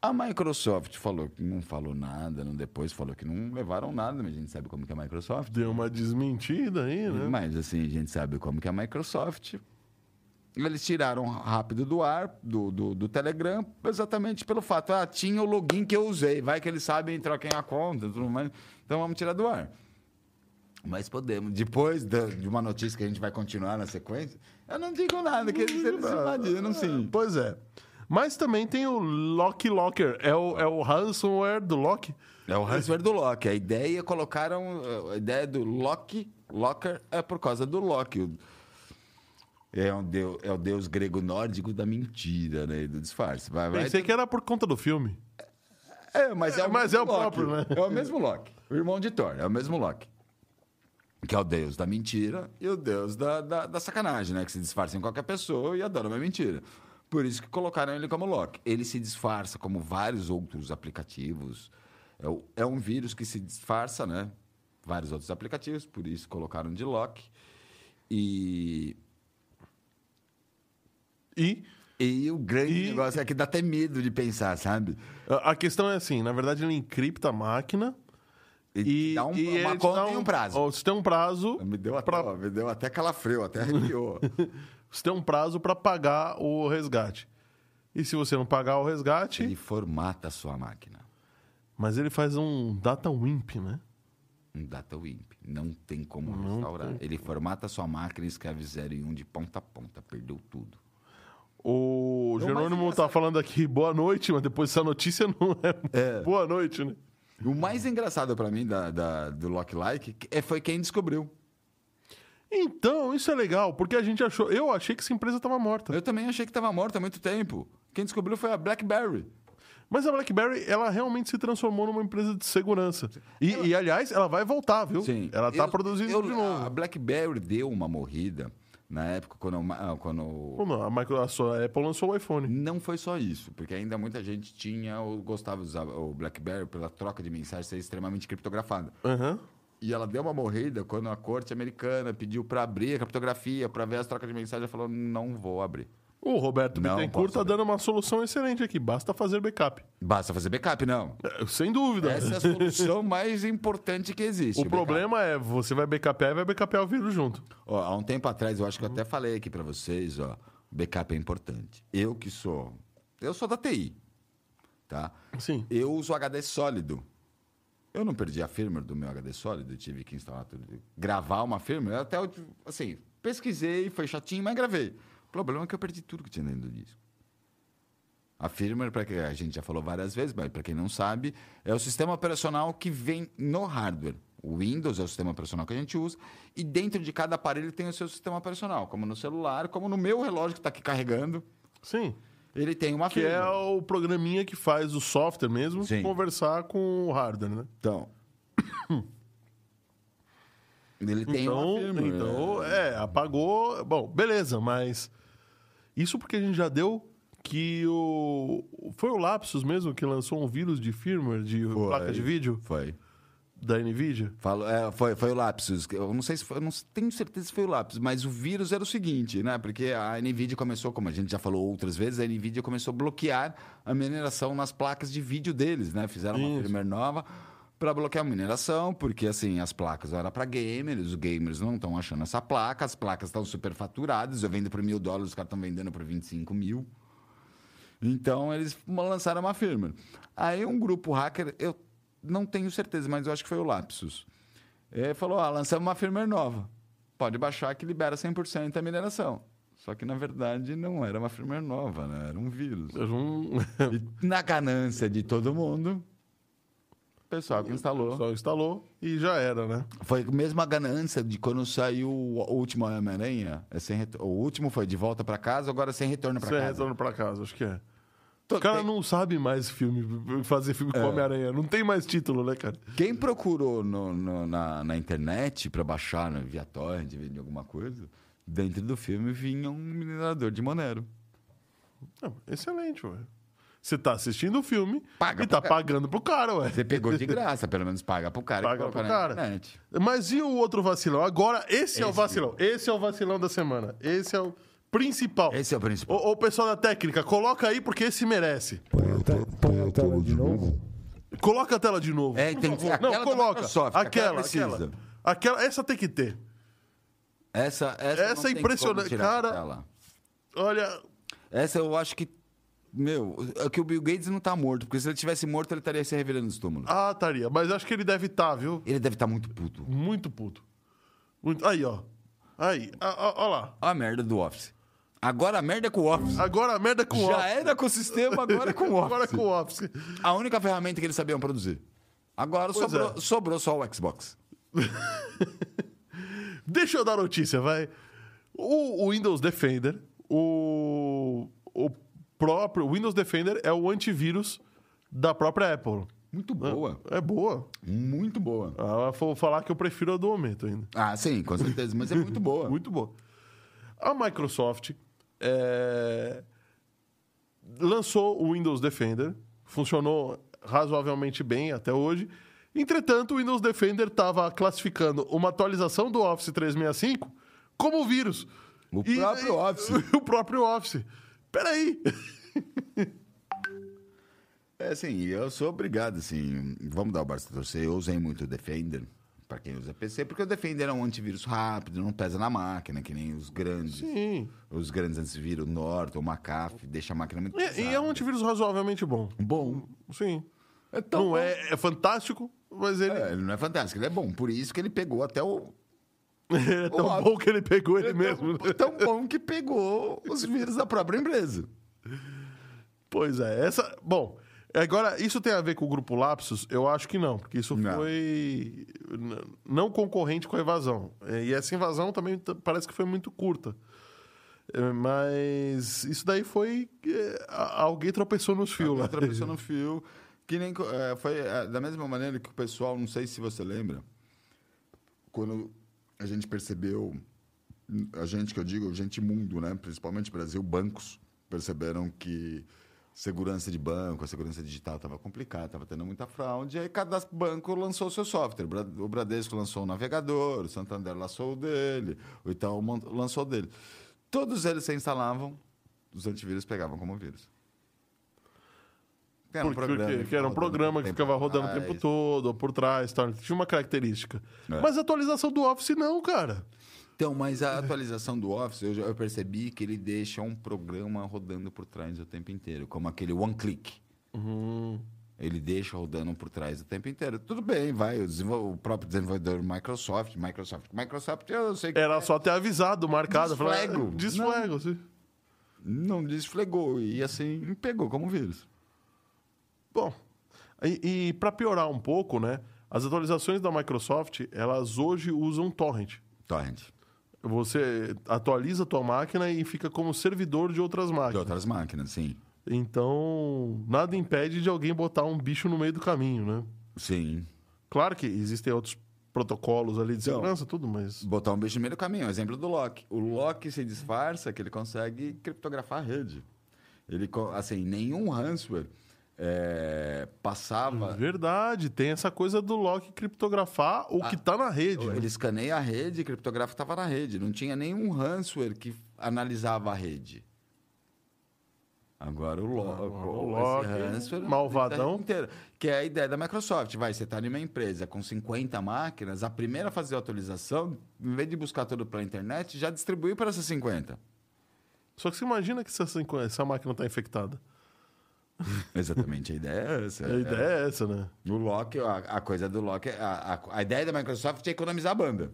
A Microsoft falou que não falou nada, não depois falou que não levaram nada, mas a gente sabe como que é a Microsoft. Deu uma desmentida aí, né? Mas assim, a gente sabe como que é a Microsoft. Eles tiraram rápido do ar, do, do, do Telegram, exatamente pelo fato, ah, tinha o login que eu usei, vai que eles sabem troquem a conta, tudo mais. Então vamos tirar do ar. Mas podemos. Depois de uma notícia que a gente vai continuar na sequência, eu não digo nada, que eles, eles invadiram, sim. Pois é. Mas também tem o Lock Locker. É o, é o ransomware do Lock. É o ransomware do Loki. A ideia colocaram. A ideia do Loki, Locker é por causa do Loki. É, um deus, é o deus grego nórdico da mentira, né? Do disfarce. Vai, vai. Pensei que era por conta do filme. É, mas é, É, o, mas é o Loki. próprio, né? É o mesmo Loki. O irmão de Thor, é o mesmo Loki. Que é o deus da mentira e o deus da, da, da sacanagem, né? Que se disfarça em qualquer pessoa e adora uma mentira. Por isso que colocaram ele como Loki. Ele se disfarça como vários outros aplicativos. É, o- é um vírus que se disfarça, né? Vários outros aplicativos, por isso colocaram de Loki. E, E e o grande E- negócio é que dá até medo de pensar, sabe? a questão é assim, na verdade ele encripta a máquina E, e, dá um, e uma conta dá e um prazo. ó, Você tem um prazo, Me deu até, pra- ó, me deu até calafrio, até arrepiou. você tem um prazo para pagar o resgate. E se você não pagar o resgate, Ele formata a sua máquina. mas ele faz um data wimp, né? Um data wimp. Não tem como restaurar. Ele formata a sua máquina e escreve 0 e 1 um de ponta a ponta. Perdeu tudo. O Então, Jerônimo mas tá falando aqui boa noite, mas depois essa notícia não é, boa noite, né? O mais engraçado pra mim da, da- do Lock Like é, foi quem descobriu. Então, isso é legal, porque a gente achou. Eu achei que essa empresa estava morta. Eu também achei que estava morto há muito tempo. Quem descobriu foi a BlackBerry. Mas a BlackBerry, ela realmente se transformou numa empresa de segurança. E, e, aliás, ela vai voltar, viu? Ela tá Eu- produzindo eu- de A novo. BlackBerry deu uma morrida na época quando, ah, quando não, a, a Apple lançou o iPhone. Não foi só isso, porque ainda muita gente tinha ou gostava de usar o BlackBerry pela troca de mensagem ser extremamente criptografada. Aham. E ela deu uma morrida quando a corte americana pediu para abrir a criptografia, para ver as trocas de mensagem, ela falou: não vou abrir. O Roberto Não Bittencourt posso tá dando uma solução excelente aqui. Basta fazer backup. Basta fazer backup, não. É, Sem dúvida. Essa é a solução mais importante que existe. o backup. problema é, você vai backupear e vai backupear o vírus junto. Ó, há um tempo atrás, eu acho que eu até falei aqui para vocês, ó, backup é importante. Eu que sou, eu sou da TI, tá? Sim. Eu uso HD sólido. Eu não perdi a firmware do meu HD sólido, eu tive que instalar tudo, gravar uma firmware, até eu, assim, pesquisei, foi chatinho, mas gravei. O problema é que eu perdi tudo que tinha dentro do disco. A firmware, para que a gente já falou várias vezes, mas para quem não sabe, é o sistema operacional que vem no hardware. O Windows é o sistema operacional que a gente usa e dentro de cada aparelho tem o seu sistema operacional, como no celular, como no meu relógio que está aqui carregando, Sim. ele tem uma Que é firmware. o programinha que faz o software mesmo Sim. conversar com o hardware, né? Então. Ele tem então, uma firmware. então, é, apagou. Bom, beleza, mas isso porque a gente já deu que o foi o Lapsus mesmo que lançou um vírus de firmware de Foi. placa de vídeo. Foi. da NVIDIA? Falou, é, foi, foi o Lapsus. Eu não sei se foi, não tenho certeza se foi o Lapsus, mas o vírus era o seguinte, né? Porque a NVIDIA começou, como a gente já falou outras vezes, a NVIDIA começou a bloquear a mineração nas placas de vídeo deles, né? Fizeram uma Isso. firmware nova para bloquear a mineração, porque assim, as placas eram para gamers, os gamers não estão achando essa placa, as placas estão superfaturadas, eu vendo por mil dólares, os caras estão vendendo por 25 mil. Então eles lançaram uma firmware. Aí um grupo hacker, eu não tenho certeza, mas eu acho que foi o Lapsus. Ele falou: ah, lançamos uma firmware nova. Pode baixar que libera 100% da mineração. Só que na verdade não era uma firmware nova, né? era um vírus. Não- E na ganância de todo mundo, pessoal que instalou. Só instalou e já era, né? Foi a mesma ganância de quando saiu o último Homem-Aranha. é sem retor- O último foi de volta para casa, agora sem retorno para Sem casa. retorno pra casa, acho que é. O cara tem- não sabe mais filme, fazer filme com É. Homem-Aranha. Não tem mais título, né, cara? Quem procurou no- no- na, na internet para baixar né, via torrent, via alguma coisa, dentro do filme vinha um minerador de Monero. Não, excelente, ué. Você tá assistindo o filme Paga e pro tá cara. pagando pro cara, ué. Você pegou de graça, pelo menos paga pro cara Paga que colocou pro na cara. internet. Mas e o outro vacilão? Agora, esse, é o Esse. vacilão. Esse é o vacilão da semana. Esse é o principal. Esse é o principal. Ô, ô, pessoal da técnica, coloca aí porque esse merece. Põe a, te- põe a tela de novo. Coloca a tela de novo. É, por tem- favor. aquela Não, da coloca. Microsoft, aquela, aquela aquela, precisa. aquela. Essa tem que ter. Essa, essa, Essa não é tem impressionante, como tirar cara. tela. Olha, Essa eu acho que. Meu, é que o Bill Gates não tá morto, porque se ele tivesse morto, ele estaria se revelando nos túmulos. ah, estaria. Mas acho que ele deve estar, viu? Ele deve estar muito puto. Muito puto. Muito... Aí, ó. Aí, ó, ó lá. Olha a merda do Office. Agora a merda é com o Office. Agora a merda é com o Já Office. era com o sistema, agora é com o Office. Agora é com o Office. A única ferramenta que eles sabiam produzir. Agora sobrou, é. sobrou só o Xbox. Deixa eu dar notícia, vai. O, o Windows Defender, o, o próprio o Windows Defender é o antivírus da própria Apple. Muito boa. É boa. Muito boa. Ah, vou falar que eu prefiro a do momento ainda. Ah, sim, com certeza, mas é muito boa. Muito boa. A Microsoft é, lançou o Windows Defender, funcionou razoavelmente bem até hoje. Entretanto, o Windows Defender estava classificando uma atualização do Office 365 como vírus. O próprio Office. o próprio Office. Peraí. É assim, eu sou obrigado, assim, vamos dar o braço a torcer. Eu usei muito o Defender, para quem usa PC, porque o Defender é um antivírus rápido, não pesa na máquina, que nem os grandes. Sim. Os grandes antivírus, o Norton, o McAfee, deixa a máquina muito E, pesada. e é um antivírus razoavelmente bom. bom. Sim. É tão Não bom. é, é fantástico, mas ele É, ele não é fantástico, ele é bom. Por isso que ele pegou até o. é tão bom que ele pegou ele é mesmo. Tão, tão bom que pegou os vírus da própria empresa. Pois é, essa. Bom, agora, isso tem a ver com o grupo Lapsus? Eu acho que não, porque isso Não. foi não concorrente com a invasão. É, E essa invasão também parece que foi muito curta. É, Mas isso daí foi. é, Alguém tropeçou nos fios lá. Pessoa no fio. Que nem. foi da mesma maneira que o pessoal, não sei se você lembra, quando a gente percebeu. A gente que eu digo, gente mundo, né? Principalmente Brasil, bancos perceberam que segurança de banco, a segurança digital estava complicada, estava tendo muita fraude. E aí cada banco lançou o seu software. O Bradesco lançou o navegador, o Santander lançou o dele, o Itaú lançou o dele. Todos eles se instalavam, os antivírus pegavam como vírus. Que era um Porque- programa que, que era um programa que ficava rodando o atrás. tempo todo, por trás, tal. tinha uma característica. É. Mas a atualização do Office não, cara. Então, mas a atualização do Office, eu, eu percebi que ele deixa um programa rodando por trás o tempo inteiro, como aquele One Click. Uhum. Ele deixa rodando por trás o tempo inteiro. Tudo bem, vai. O, o próprio desenvolvedor Microsoft, Microsoft, Microsoft, eu sei que Era só ter avisado, marcado. falar, Desflego. "Ah, Desflego, sim. não desflegou e assim pegou como vírus. Bom, e, e para piorar um pouco, né? As atualizações da Microsoft, elas hoje usam torrent. Torrent. Você atualiza a tua máquina e fica como servidor de outras De máquinas. outras máquinas, sim. Então, nada impede de alguém botar um bicho no meio do caminho, né? Sim. Claro que existem outros protocolos ali de Então, segurança, tudo, mas... Botar um bicho no meio do caminho. Exemplo do Loki. O Loki se disfarça que ele consegue criptografar a rede. Ele, assim, nenhum ransomware é, passava. Verdade, tem essa coisa do lock criptografar o que tá na rede. né? Ele escaneia a rede, o criptográfico estava na rede. Não tinha nenhum ransomware que analisava a rede. Agora o, lo Agora o Loki, ransomware malvadão. a rede inteira. Que é a ideia da Microsoft. Vai, você está numa empresa com 50 máquinas, a primeira a fazer a atualização, em vez de buscar tudo pela internet, já distribui para essas 50. Só que você imagina que essa, essa máquina tá infectada. Exatamente, a ideia é essa. A ideia é essa, né? O lock, a, a coisa do lock, é- a, a, a ideia da Microsoft é economizar a banda.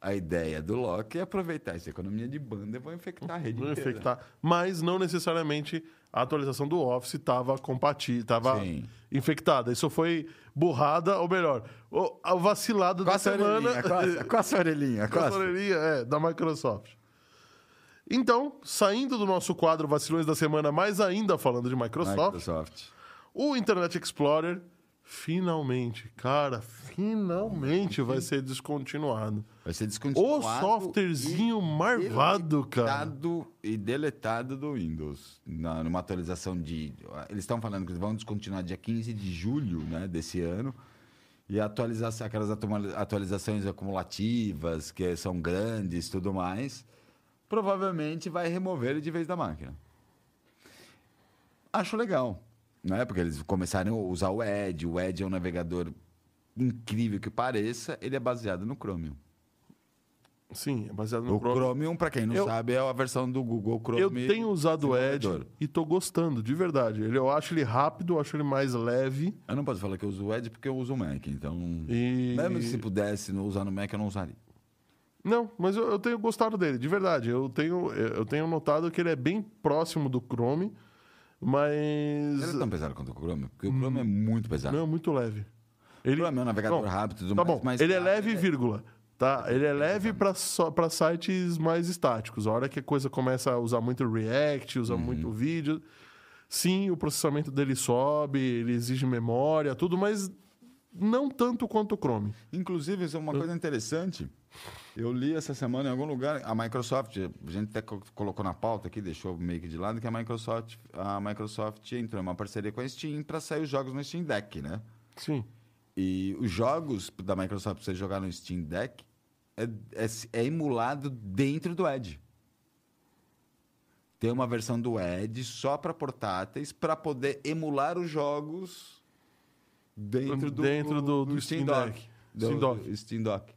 A ideia do lock é aproveitar essa economia de banda e vão infectar a rede Não inteira. infectar. Mas não necessariamente a atualização do Office estava compatível, estava infectada. Isso foi burrada, ou melhor, o, o vacilado da Coça a semana. orelhinha, coça, coça a orelhinha, Com a coça. orelhinha, é, da Microsoft. Então, saindo do nosso quadro Vacilões da Semana, mas ainda falando de Microsoft, Microsoft. o Internet Explorer finalmente, cara, finalmente vai ser descontinuado. Vai ser O descontinuado. softwarezinho e marvado, cara. deletado E deletado do Windows. Na, numa atualização de. Eles estão falando que vão descontinuar dia 15 de julho né, desse ano. E atualizar aquelas atualizações acumulativas, que são grandes e tudo mais, provavelmente vai remover ele de vez da máquina. Acho legal, né? Porque eles começaram a usar o Edge. O Edge é um navegador incrível que pareça, ele é baseado no Chromium. Sim, é baseado no O Chrome. Chromium, para quem não Eu- sabe, é a versão do Google Chrome. Eu tenho usado o Edge e tô gostando, de verdade. Eu acho ele rápido, eu acho ele mais leve. Eu não posso falar que eu uso o Edge porque eu uso o Mac, então... E... Mesmo se pudesse não usar no Mac, eu não usaria. Não, mas eu, eu tenho gostado dele, de verdade. Eu tenho, eu tenho notado que ele é bem próximo do Chrome, mas. Ele é tão pesado quanto o Chrome, porque o Chrome é muito pesado. Não, muito leve. O Ele, Chrome é um navegador Não, rápido tudo tá mais, bom, mas... ele é cara, leve, vírgula. Tá? Ele é leve para sites mais estáticos. A hora que a coisa começa a usar muito React, usa Uhum. muito vídeo, sim, o processamento dele sobe, ele exige memória, tudo, mas não tanto quanto o Chrome. Inclusive, isso é uma coisa interessante. Eu li essa semana em algum lugar, a Microsoft, a gente até co- colocou na pauta aqui, deixou meio que de lado, que a Microsoft, a Microsoft entrou em uma parceria com a Steam para sair os jogos no Steam Deck, né? Sim. E os jogos da Microsoft pra você jogar no Steam Deck é, é, é emulado dentro do Edge. Tem uma versão do Edge só para portáteis para poder emular os jogos dentro do, Dentro do- do Steam, Steam Dock. Deck. Do, Steam Dock. do Steam Dock.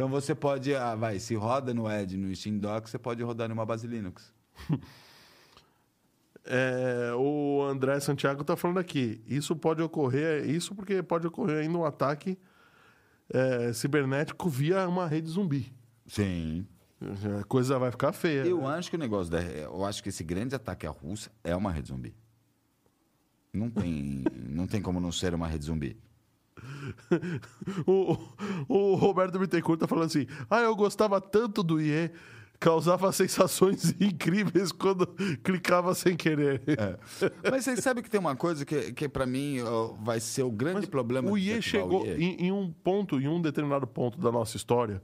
Então você pode, ah, vai, se roda no Edge no Steam Dock, você pode rodar numa base Linux. É, o André Santiago está falando aqui. Isso pode ocorrer, isso porque pode ocorrer ainda um ataque é, cibernético via uma rede zumbi. Sim. A coisa vai ficar feia. Eu acho que o negócio da, eu acho que esse grande ataque à Rússia é uma rede zumbi. Não tem, não tem como não ser uma rede zumbi. O, o Roberto Bittencourt tá falando assim: Ah, eu gostava tanto do IE, causava sensações incríveis quando clicava sem querer. Mas vocês sabem que tem uma coisa que, que para mim vai ser o grande problema o IE chegou o IE. Em, em um ponto, em um determinado ponto da nossa história,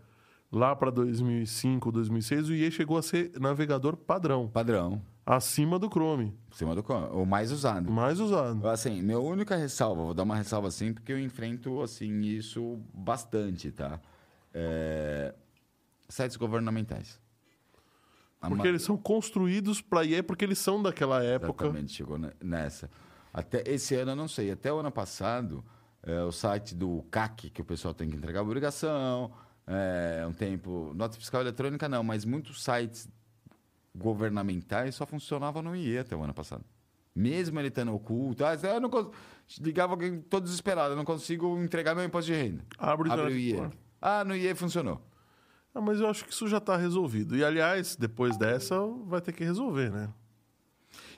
lá para 2005, 2006, o IE chegou a ser navegador padrão, Padrão, acima do Chrome, em cima do co- o mais usado. mais usado. Assim, minha única ressalva, vou dar uma ressalva assim, porque eu enfrento assim isso bastante, tá? É, Sites governamentais. A Porque ma- eles são construídos para IE, porque eles são daquela época. Exatamente, chegou ne- nessa. Até esse ano, eu não sei, até o ano passado, é, o site do CAC, que o pessoal tem que entregar obrigação, é, um tempo. Nota fiscal eletrônica não, mas muitos sites governamentais só funcionavam no IE até o ano passado. Mesmo ele estando oculto. Ah, eu não cons... Ligava alguém todo desesperado, eu não consigo entregar meu imposto de renda. Abre Abre o IE. Ah, no IE funcionou. Ah, mas eu acho que isso já está resolvido. E, aliás, depois dessa, vai ter que resolver, né?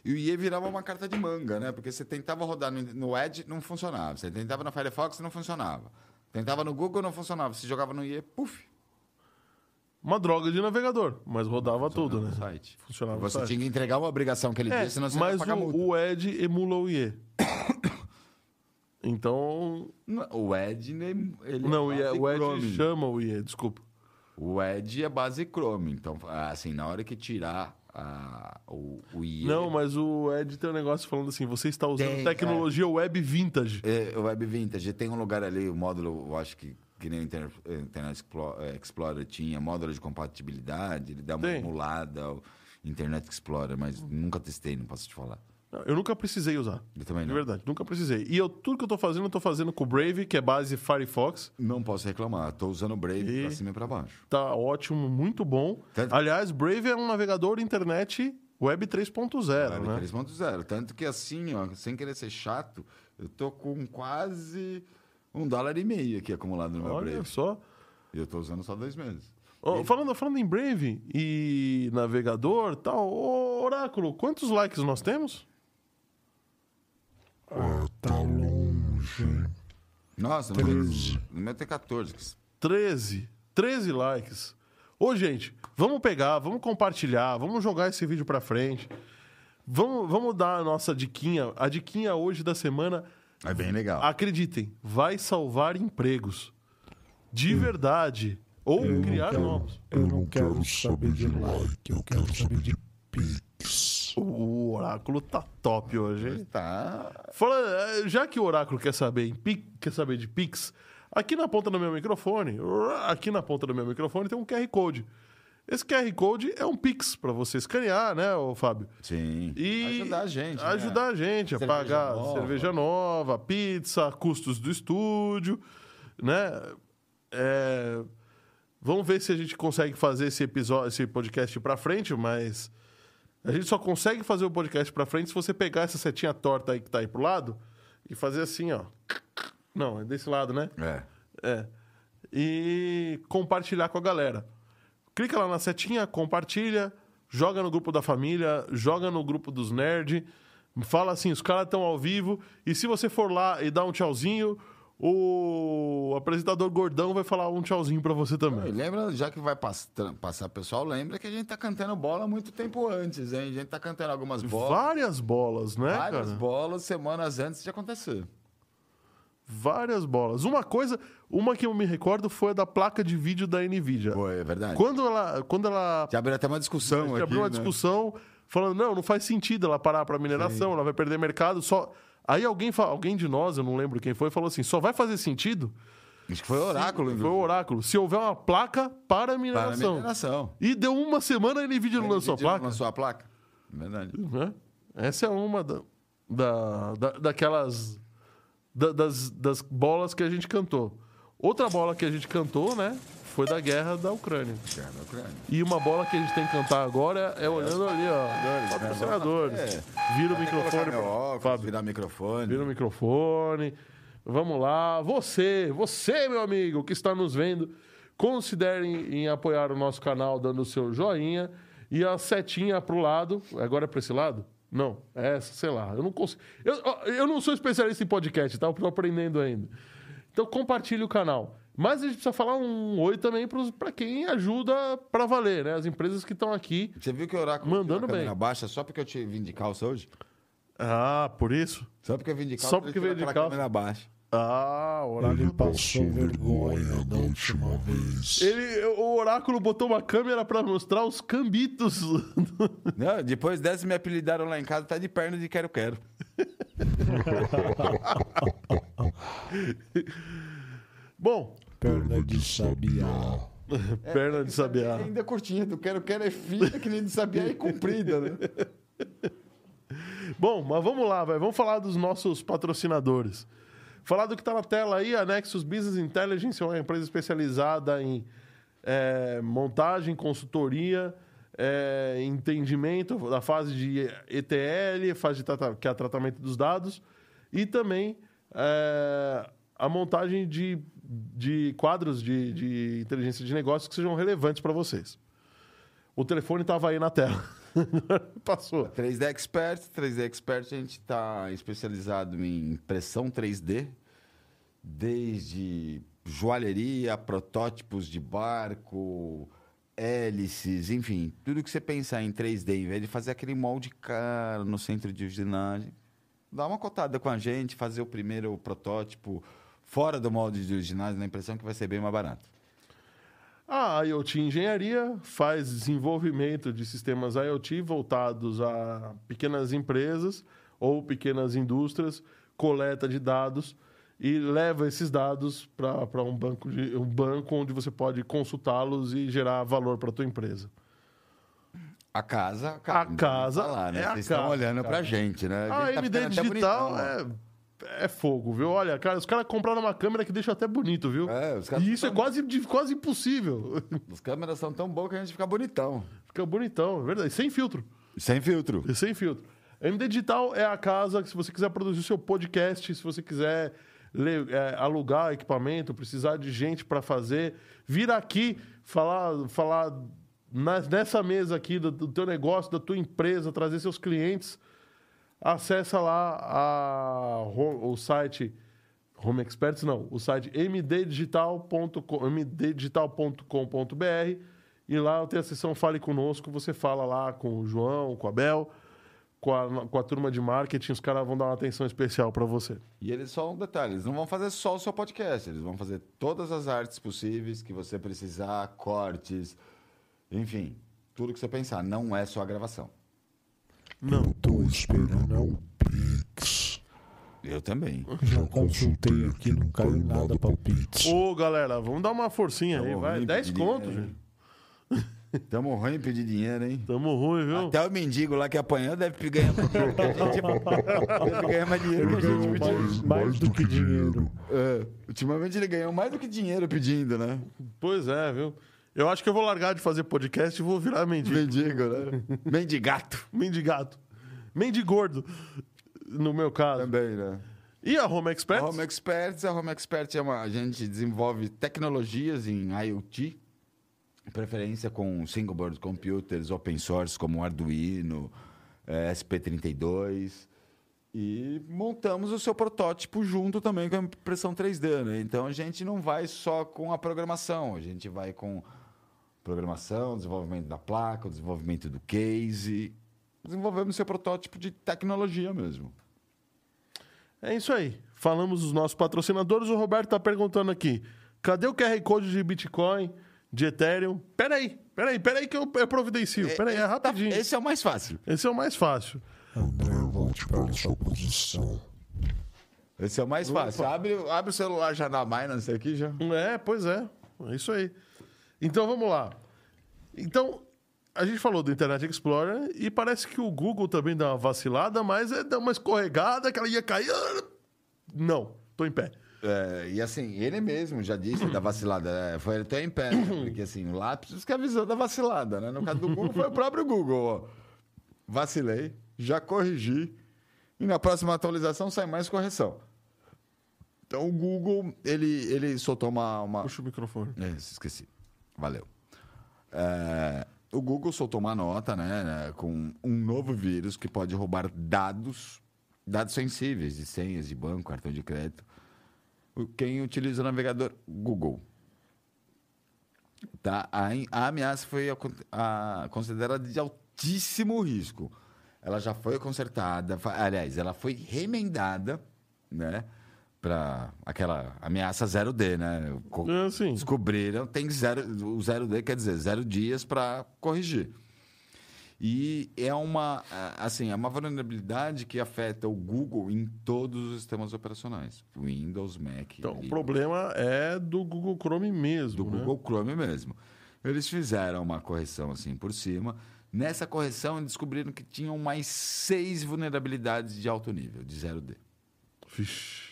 E o IE virava uma carta de manga, né? Porque você tentava rodar no, no Edge, não funcionava. Você tentava no Firefox, não funcionava. Tentava no Google, não funcionava. Você jogava no IE, puf, Uma droga de navegador, mas rodava tudo, no né? site. Funcionava o Você site. tinha que entregar uma obrigação que ele É, disse, senão você mas ia pagar multa. o, o Edge emula o IE. então. Não, O Edge, ele ele Não, o, é IE, base o Edge Chrome. chama o IE, desculpa. O Edge é base Chrome. Então, assim, na hora que tirar a- o, o IE. Não, mas o Ed tem um negócio falando assim: você está usando Tem, tecnologia web vintage. É, o Web Vintage tem um lugar ali, o módulo, eu acho que, que nem o eh, Internet eh, Explorer tinha, módulo de compatibilidade, ele dá uma Tem. emulada ao Internet Explorer, mas nunca testei, não posso te falar. Não, Eu nunca precisei usar. Eu também De não. verdade, nunca precisei. E eu, tudo que eu tô fazendo, eu tô fazendo com o Brave, que é base Firefox. Não posso reclamar, tô usando o Brave E- pra cima e pra baixo. Tá ótimo, muito bom. Tanto- Aliás, Brave é um navegador internet web 3.0, Web né? 3.0. Tanto que assim, ó, sem querer ser chato, eu tô com quase um dólar e meio aqui acumulado no meu Olha Brave. só. E eu tô usando só dois meses. Ó, falando, falando em Brave e navegador tal, ô, Oráculo, quantos likes nós temos? Ah, tá longe. Nossa, no meu, Treze. no meu tem 14. 13. 13 likes. Ô, gente, vamos pegar, vamos compartilhar, vamos jogar esse vídeo pra frente. Vamos, vamos dar a nossa diquinha. A diquinha hoje da semana, É bem legal. acreditem, vai salvar empregos. De verdade. Ou criar quero- novos. Eu não quero saber de like, eu quero saber de Pix. O oráculo tá top hoje, hein? Tá. Fala, eh, já que o Oráculo quer saber, em Pi- quer saber de Pix, aqui na ponta do meu microfone, aqui na ponta do meu microfone tem um QR Code. Esse QR Code é um Pix para você escanear, né, ô Fábio? Sim. E Ajudar a gente. né? Ajudar a gente a Cerveja pagar nova. cerveja nova, pizza, custos do estúdio, né? É, Vamos ver se a gente consegue fazer esse episódio, esse podcast para frente, mas a gente só consegue fazer o podcast para frente se você pegar essa setinha torta aí que tá aí pro lado e fazer assim, ó. Não, é desse lado, né? É. É. E compartilhar com a galera. Clica lá na setinha, compartilha, joga no grupo da família, joga no grupo dos nerds, fala assim, os caras estão ao vivo, e se você for lá e dar um tchauzinho, o apresentador gordão vai falar um tchauzinho pra você também. lembra, já que vai pass- passar pessoal, lembra que a gente tá cantando bola muito tempo antes, hein? A gente tá cantando algumas bolas. Várias bolas, né, Várias cara? bolas semanas antes de acontecer. Várias bolas. Uma coisa, uma que eu me recordo foi a da placa de vídeo da Nvidia. Pô, é verdade. Quando ela, quando ela Já abriu até uma discussão aqui, abriu uma né? discussão falando, não, não faz sentido ela parar para mineração, ela vai perder mercado. Só Aí alguém, alguém de nós, eu não lembro quem foi, falou assim: só vai fazer sentido. Acho que foi o oráculo. Foi o oráculo. Se houver uma placa para Para a mineração. mineração. E deu uma semana a Nvidia não lançou a placa. Lançou a placa. Verdade. né? Essa é uma da, da, da- daquelas. Da- das, das bolas que a gente cantou. Outra bola que a gente cantou, né? Foi da guerra da Ucrânia. Guerra da Ucrânia. E uma bola que a gente tem que cantar agora é olhando ali, ó. Patrocinadores. É. Vira o microfone. pra- óculos, Fábio, virar microfone. vira o microfone. Vamos lá. Você, você, meu amigo, que está nos vendo, considere em apoiar o nosso canal dando o seu joinha e a setinha pro lado. Agora é para esse lado? Não, é essa, sei lá. Eu não consigo. Eu, eu não sou especialista em podcast, tá? Eu tô aprendendo ainda. Então compartilhe o canal. Mas a gente precisa falar um oi também para quem ajuda para valer, né? As empresas que estão aqui. Você viu que o oráculo Mandando tirou a câmera bem. baixa só porque eu te vim de calça hoje? Ah, por isso? Só porque eu vim de calça. Só porque veio de calça. câmera baixa. Ah, o oráculo. Ele passou vergonha da última vez. Ele, o oráculo botou uma câmera para mostrar os cambitos. Não, depois dessa me apelidaram lá em casa, tá de perna de quero-quero. Bom, Perna de sabiá. perna de sabiá. Ainda curtinha, do quero-quero é fina, que nem de sabiá e comprida, né? Bom, mas vamos lá, vai. Vamos falar dos nossos patrocinadores. Falar do que está na tela aí, a Nexus Business Intelligence é uma empresa especializada em é, montagem, consultoria, é, entendimento da fase de ETL, fase de que é tratamento dos dados, e também é, a montagem de, de quadros de, de inteligência de negócios que sejam relevantes para vocês. O telefone estava aí na tela. Passou. 3D Expert, 3D Expert a gente está especializado em impressão 3D, desde joalheria, protótipos de barco, hélices, enfim, tudo que você pensar em 3D, em vez de fazer aquele molde caro no centro de usinagem, dá uma cotada com a gente, fazer o primeiro protótipo fora do molde de usinagem na impressão que vai ser bem mais barato. A IoT Engenharia faz desenvolvimento de sistemas IoT voltados a pequenas empresas ou pequenas indústrias, coleta de dados e leva esses dados para um banco, de, um banco onde você pode consultá-los e gerar valor para a tua empresa. A casa. A casa Falar, né? é a Vocês estão casa, olhando pra gente, né? A gente tá MD até Digital bonitão, é, é fogo, viu? Olha, cara, os caras compraram uma câmera que deixa até bonito, viu? É, e isso é tão- quase, de- quase impossível. As câmeras são tão boas que a gente fica bonitão. Fica bonitão, é verdade. Sem filtro. Sem filtro. E sem filtro. MD Digital é a casa que, se você quiser produzir o seu podcast, se você quiser é, alugar equipamento, precisar de gente para fazer, vir aqui falar, falar nessa mesa aqui do, do teu negócio, da tua empresa, trazer seus clientes, acessa lá a, o site Home Experts, não, o site mddigital.com, mddigital.com.br e lá tem a seção Fale Conosco, você fala lá com o João, com a Bel, com a, com a turma de marketing, os caras vão dar uma atenção especial para você. E eles só um detalhe, eles não vão fazer só o seu podcast, eles vão fazer todas as artes possíveis que você precisar, cortes, enfim, tudo que você pensar. Não é só a gravação. Não. Eu tô esperando é o Pix. Eu também. Já consultei aqui, não caiu nada pra Pix. Ô, galera, vamos dar uma forcinha aí, Tamo vai. ruim 10 de conto, dinheiro, gente. Tamo ruim em pedir dinheiro, hein? Tamo ruim, viu? Até o mendigo lá que apanhou deve ganhar mais dinheiro que a gente. deve ganhar mais dinheiro que a gente Ganhou pediu. mais, mais do que dinheiro. É, ultimamente ele ganhou mais do que dinheiro pedindo, né? Pois é, viu? Eu acho que eu vou largar de fazer podcast e vou virar mendigo. Mendigo, né? Mendigato. Mendigato. Mendigordo, no meu caso. Também, né? E a Home Experts? A Home Experts, a Home Experts é uma, a gente desenvolve tecnologias em IoT, preferência com single board computers open source como Arduino, eh, SP32 e montamos o seu protótipo junto também com a impressão 3D, né? Então a gente não vai só com a programação, a gente vai com programação, desenvolvimento da placa, o desenvolvimento do case, desenvolvemos seu protótipo de tecnologia mesmo. É isso aí. Falamos dos nossos patrocinadores. O Roberto tá perguntando aqui: cadê o QR Code de Bitcoin, de Ethereum? Peraí, peraí, peraí que eu, eu providencio. Peraí, é rapidinho. Esse é o mais fácil. Esse é o mais fácil. André, volte para a sua posição. Esse é o mais fácil. Abre, abre o celular já na Binance aqui já. É, pois é. É isso aí. Então vamos lá. Então, a gente falou do Internet Explorer e parece que o Google também dá uma vacilada, mas é dá uma escorregada que ela ia cair. Ah, Não, tô em pé. É, e assim, ele mesmo já disse da vacilada. é, foi até em pé. né? Porque assim, o lápis que avisou da vacilada, né? No caso do Google, foi o próprio Google. Ó. Vacilei, já corrigi. E na próxima atualização sai mais correção. Então o Google, ele, ele soltou uma, uma, Puxa o microfone. É, esqueci. Valeu. É, o Google soltou uma nota, né, né, com um novo vírus que pode roubar dados, dados sensíveis de senhas de banco, cartão de crédito. Quem utiliza o navegador Google. Tá? A, a ameaça foi a- a- considerada de altíssimo risco. Ela já foi consertada, aliás, ela foi remendada, né? Para aquela ameaça 0D, né? Co- É. Descobriram, tem zero, o 0D quer dizer zero dias para corrigir. E é uma, assim, é uma vulnerabilidade que afeta o Google em todos os sistemas operacionais. Windows, Mac. Então, o problema é do Google Chrome mesmo, do né? Google Chrome mesmo. Eles fizeram uma correção assim por cima. Nessa correção, eles descobriram que tinham mais seis vulnerabilidades de alto nível, de 0D. Vixe.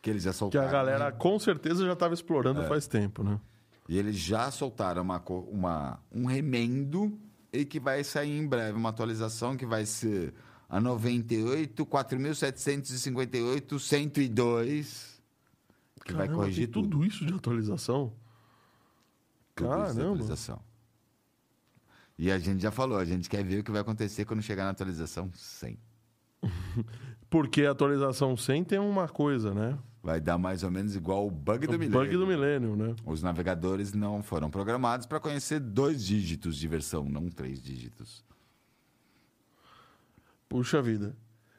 Que eles já Que soltaram. a galera com certeza já estava explorando faz tempo, né? E eles já soltaram uma, uma, um remendo e que vai sair em breve uma atualização que vai ser a 98, 4758, 102, que vai Caramba, corrigir tem tudo. tudo isso de atualização. Tudo isso de Caramba. atualização. E a gente já falou, a gente quer ver o que vai acontecer quando chegar na atualização 100. Porque a atualização 100 tem uma coisa, né? Vai dar mais ou menos igual o bug do o milênio. bug do milênio, né? Os navegadores não foram programados para conhecer dois dígitos de versão, não três dígitos. Puxa vida.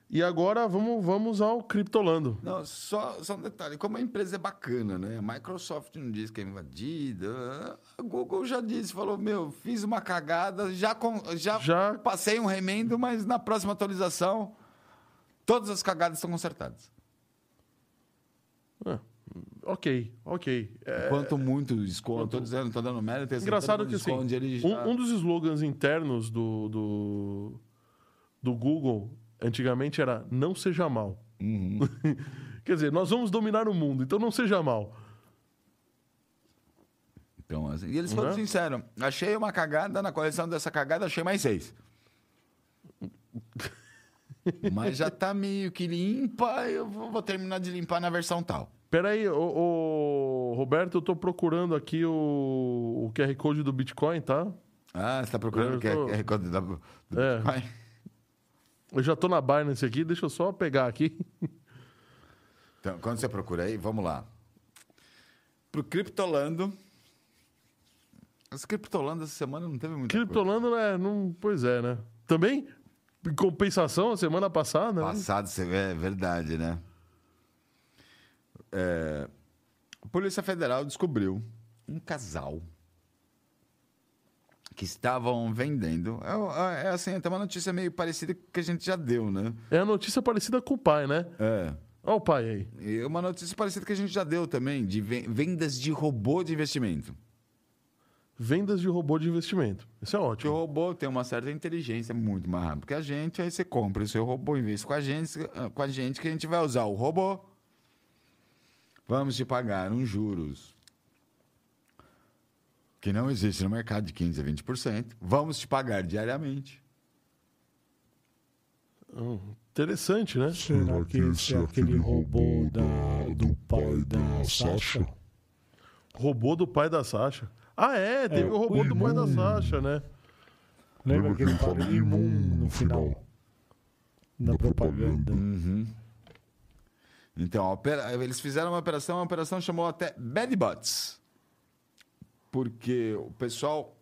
E agora vamos, vamos ao Criptolando. Não, só, só um detalhe. Como a empresa é bacana, né? A Microsoft não diz que é invadida. A Google já disse, falou, meu, fiz uma cagada, já, com, já, Já- passei um remendo, mas na próxima atualização todas as cagadas estão consertadas. Ah, ok, ok. É, Quanto muito esconde, tô dizendo, tô dando mérito. esse engraçado tanto que assim, já... um, um dos slogans internos do, do, do Google antigamente era não seja mal. Uhum. Quer dizer, nós vamos dominar o mundo, então não seja mal. Então, assim, e eles foram Né? sinceros. Achei uma cagada, na coleção dessa cagada achei mais seis. Mas já tá meio que limpa, eu vou, terminar de limpar na versão tal. Pera aí, ô, ô, Roberto, eu tô procurando aqui o, o QR Code do Bitcoin, tá? Ah, você tá procurando o tô- é recorde da, do É. Bitcoin? Eu já tô na Binance aqui, deixa eu só pegar aqui. Então, quando você procura aí, vamos lá. Pro Criptolando. As Criptolando essa semana não teve muita coisa. Criptolando, né? Não, pois é, né? Também, em compensação, a semana passada, né? Passado, é verdade, né? É, a Polícia Federal descobriu um casal que estavam vendendo. É, é assim, tem uma notícia meio parecida que a gente já deu, né? É a notícia parecida com o pai, né? É. Olha o pai aí. E uma notícia parecida que a gente já deu também, de ven- vendas de robô de investimento. Vendas de robô de investimento. Isso é Porque o ótimo. robô tem uma certa inteligência muito mais rápida que a gente, aí você compra o seu robô, investe com a gente, com a gente que a gente vai usar o robô. Vamos te pagar uns juros que não existe no mercado de 15 a 20%. Vamos te pagar diariamente. Hum, interessante, né? Será que esse é aquele robô da, do pai da Sasha? Robô do pai da Sasha. Ah, é, teve É, o robô o do pai da. Sasha, né? Lembra que ele fala imum no final? Da propaganda. Uhum. Então, opera- eles fizeram uma operação, a operação chamou até Bad Bots. Porque o pessoal,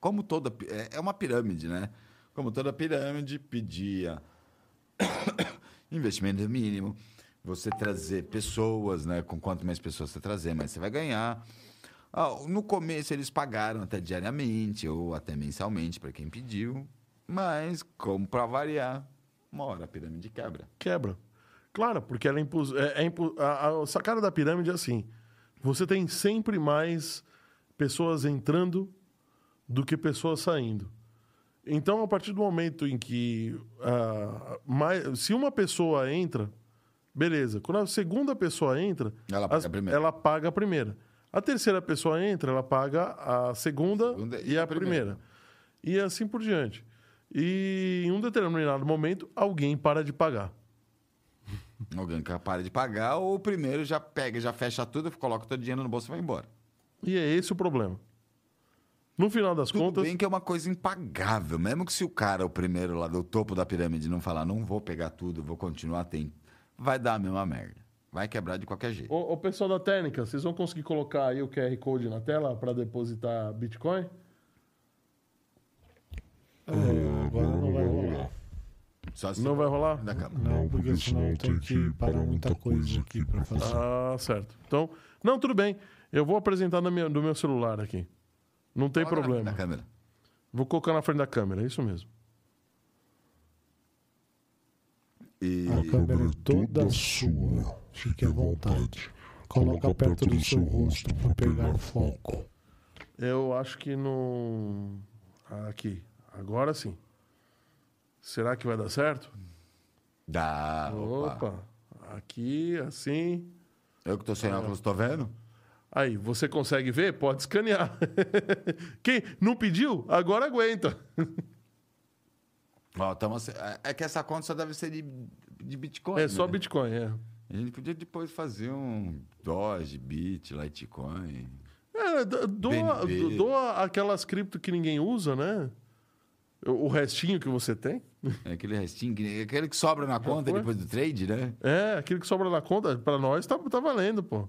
como toda. É é uma pirâmide, né? Como toda pirâmide, pedia investimento mínimo, você trazer pessoas, né? Com quanto mais pessoas você trazer, mais você vai ganhar. Ah, no começo eles pagaram até diariamente ou até mensalmente para quem pediu, mas como para variar, uma hora a pirâmide quebra. Quebra. Claro, porque ela é impu... é, é impu... a, a sacada da pirâmide é assim: você tem sempre mais pessoas entrando do que pessoas saindo. Então, a partir do momento em que ah, mais... se uma pessoa entra, beleza. Quando a segunda pessoa entra, Ela paga a primeira. ela paga a primeira. A terceira pessoa entra, ela paga a segunda, Segunda e, a primeira. E assim por diante. E em um determinado momento, alguém para de pagar. Alguém que para de pagar, ou o primeiro já pega, já fecha tudo, coloca todo o dinheiro no bolso e vai embora. E é esse o problema. No final das Tudo contas, bem que é uma coisa impagável. Mesmo que se o cara, o primeiro lá do topo da pirâmide, não falar, não vou pegar tudo, vou continuar, tem. Vai dar a mesma merda. Vai quebrar de qualquer jeito. o, pessoal da técnica, vocês vão conseguir colocar aí o QR Code na tela para depositar Bitcoin? É, agora não vai rolar. Se Não vai rolar? Não, porque senão tem que parar muita coisa aqui pra fazer. Ah, certo. Então, não, tudo bem. Eu vou apresentar na minha, no meu celular aqui. Não tem Coloca na problema. Da câmera. Vou colocar na frente da câmera, é isso mesmo. E A câmera é toda sua. Fique à vontade. Coloca perto do seu rosto para pegar foco. Eu acho que não. Aqui. Agora sim. Será que vai dar certo? dá. Opa. Opa. Aqui, assim. Eu que tô sem óculos, tô vendo? Aí, você consegue ver? Pode escanear. Quem não pediu, agora aguenta. Ó, tamo, é- é que essa conta só deve ser de, de Bitcoin. É só né? Bitcoin, é. A gente podia depois fazer um Doge, Bit, Litecoin. É, do- doa, BNB. doa aquelas cripto que ninguém usa, né? O restinho que você tem. É aquele restinho, que- aquele que sobra na conta depois do trade, né? É, aquilo que sobra na conta, pra nós tá, tá valendo, pô.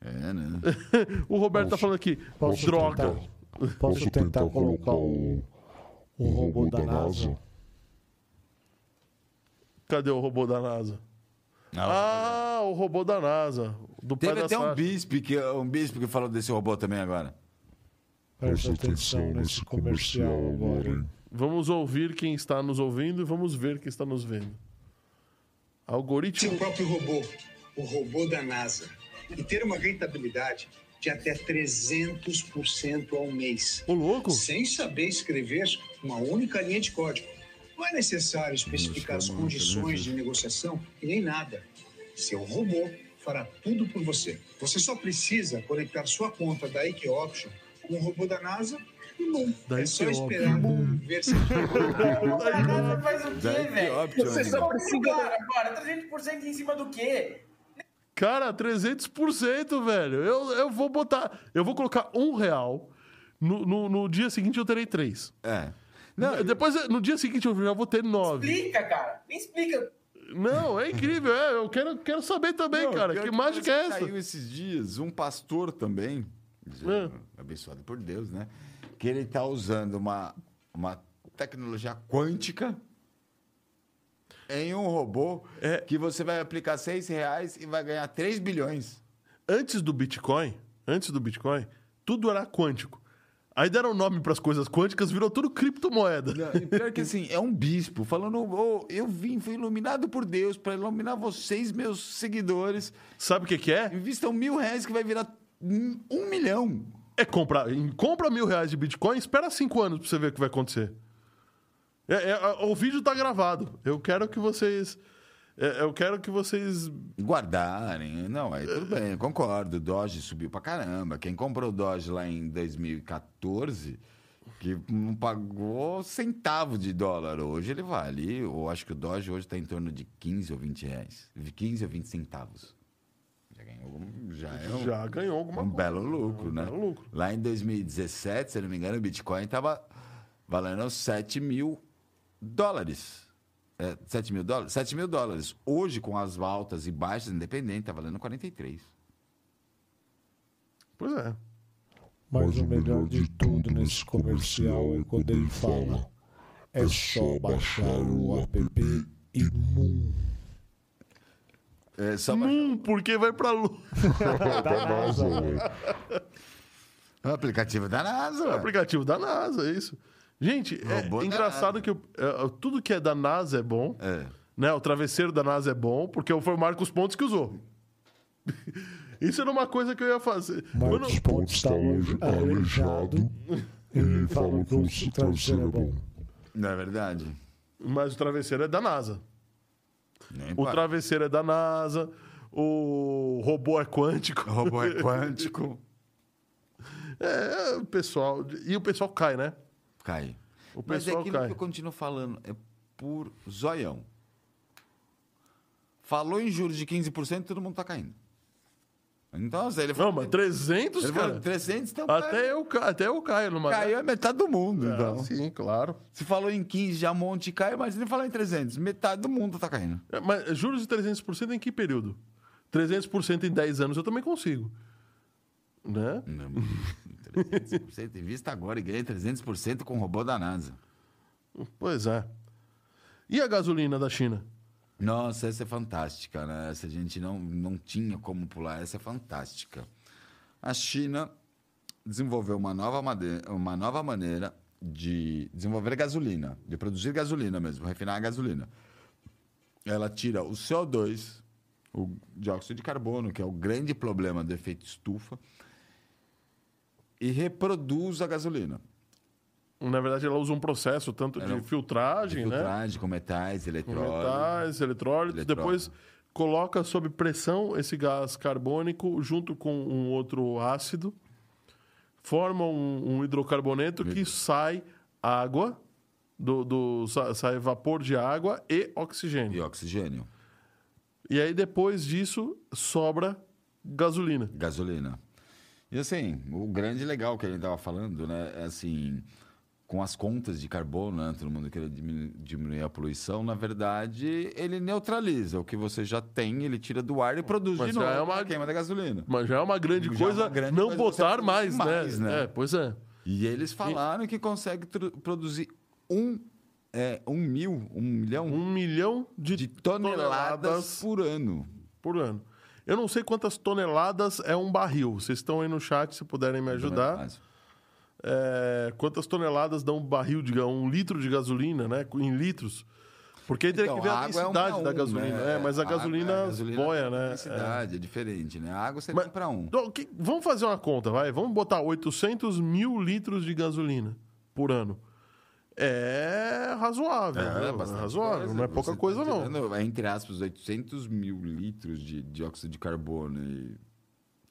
É, né? O Roberto tá falando aqui, Posso droga. tentar, posso tentar colocar o, o robô da NASA? Cadê o robô da NASA? Não. Ah, o robô da NASA. Do Teve até um bispo, que, um bispo que falou desse robô também agora. Presta atenção nesse comercial agora? Vamos ouvir quem está nos ouvindo e vamos ver quem está nos vendo. Algoritmo. seu próprio robô, o robô da NASA, e ter uma rentabilidade de até 300% ao mês, Ô, louco! sem saber escrever uma única linha de código. Não é necessário especificar as condições de negociação e nem nada. Seu robô fará tudo por você. Você só precisa conectar sua conta da IQ Option com o robô da NASA e bom, Da é só esperar ver se Nada faz o quê, Daí velho? Você só precisa agora, 300% em cima do quê? Cara, 300%, velho. Eu, eu vou botar. Eu vou colocar um real. No, no, no dia seguinte eu terei três. É. Não, Depois, no dia seguinte eu já vou ter nove. Explica, cara. Me explica. Não, é incrível. É, eu quero, quero saber também, Não, cara. pior Que mágica é essa? Saiu esses dias um pastor também, É. abençoado por Deus, né? Que ele tá usando uma, uma tecnologia quântica em um robô É. que você vai aplicar seis reais e vai ganhar 3 bilhões. Antes do Bitcoin, antes do Bitcoin, tudo era quântico. Aí deram nome para as coisas quânticas, virou tudo criptomoeda. Não, e pior que assim, é um bispo falando: "Ô, eu vim, fui iluminado por Deus para iluminar vocês, meus seguidores. Sabe o que, que é? Invistam mil reais que vai virar um milhão. É comprar. Compra mil reais de Bitcoin, espera cinco anos pra você ver o que vai acontecer. É- é- o vídeo tá gravado. Eu quero que vocês. É, eu quero que vocês. Guardarem. Não, aí tudo bem, eu concordo. O Doge subiu pra caramba. Quem comprou o Doge lá em 2014, que não pagou centavo de dólar hoje, ele vale. Eu acho que o Doge hoje está em torno de 15 ou 20 reais. 15 ou 20 centavos. Já ganhou. Já é um, Já ganhou alguma um coisa. belo lucro, Um né? belo lucro. Lá em 2017, se não me engano, o Bitcoin estava valendo 7 mil dólares. É, 7 mil dólares? 7 mil dólares. Hoje, com as altas e baixas, independente, está valendo 43. Pois é. Mas o melhor de tudo nesse comercial é quando ele fala: é só baixar o app Imum. É, só Hum, porque vai pra lua. Da NASA, velho. o aplicativo da NASA. É o aplicativo da NASA, é isso. Gente, é Robô engraçado que eu- é, tudo que é da NASA é bom. É. Né? O travesseiro da NASA é bom, porque foi o Marcos Pontes que usou. Isso era uma coisa que eu ia fazer. Eu não- Marcos Pontes está aleij- aleijado. Ele falou que o travesseiro é bom. Não é verdade? Mas o travesseiro é da NASA. Nem O travesseiro é da NASA. O robô é quântico. O robô é quântico. É, o pessoal. E o pessoal cai, né? Cai. O Mas é aquilo cai. que eu continuo falando. É por zoião. Falou em juros de 15%, todo mundo tá caindo. Então, assim, ele Não, falou... mas 300, ele falou cara. 300, então Até eu, até eu caio numa. caiu é metade do mundo, Ah, então. Sim, claro. Se falou em 15, já monte cai, mas ele falou em 300. Metade do mundo tá caindo. É, Mas juros de 300% em que período? 300% em 10 anos eu também consigo. Né? Não, 300%. Invista agora e ganha 300% com o robô da NASA. Pois é. E a gasolina da China? Nossa, essa é fantástica, né? Essa a gente não, não tinha como pular, essa é fantástica. A China desenvolveu uma nova, made- uma nova maneira de desenvolver gasolina, de produzir gasolina mesmo, refinar a gasolina. Ela tira o CO2, o dióxido de carbono, que é o grande problema do efeito estufa, e reproduz a gasolina. Na verdade, ela usa um processo tanto Ela- de filtragem, De né? filtragem com metais, Com eletrólise. metais, eletrólitos, Eletrólito. depois coloca sob pressão esse gás carbônico junto com um outro ácido, forma um, um hidrocarboneto que sai água, do, do- sa- sai vapor de água e oxigênio. E oxigênio, E aí depois disso sobra gasolina. gasolina. E assim, o grande legal que a gente estava falando, né? É assim, com as contas de carbono, né? Todo mundo queria diminu- diminuir a poluição. Na verdade, ele neutraliza o que você já tem, ele tira do ar e produz Mas de novo é uma- queima da gasolina. Mas já é uma grande Já é coisa uma grande não coisa botar mais, mais, né? né? É, pois é. E eles falaram que consegue produzir um é um mil, um milhão Um milhão de, de toneladas, toneladas por ano. por ano. Eu não sei quantas toneladas é um barril. Vocês estão aí no chat, se puderem me ajudar. É, quantas toneladas dá um barril de um litro de gasolina, né? Em litros. Porque aí teria Então, que ver a água é um densidade pra da um, gasolina. né? É, mas a água- gasolina, a gasolina boia, tem né? densidade, é. diferente, né? A água você Mas- tem para um. Então, que- vamos fazer uma conta, vai. Vamos botar 800 mil litros de gasolina por ano. É razoável. né? bastante razoável, coisa. não é pouca Você coisa, tá não. tirando, Entre aspas, 800 mil litros de dióxido de carbono. E...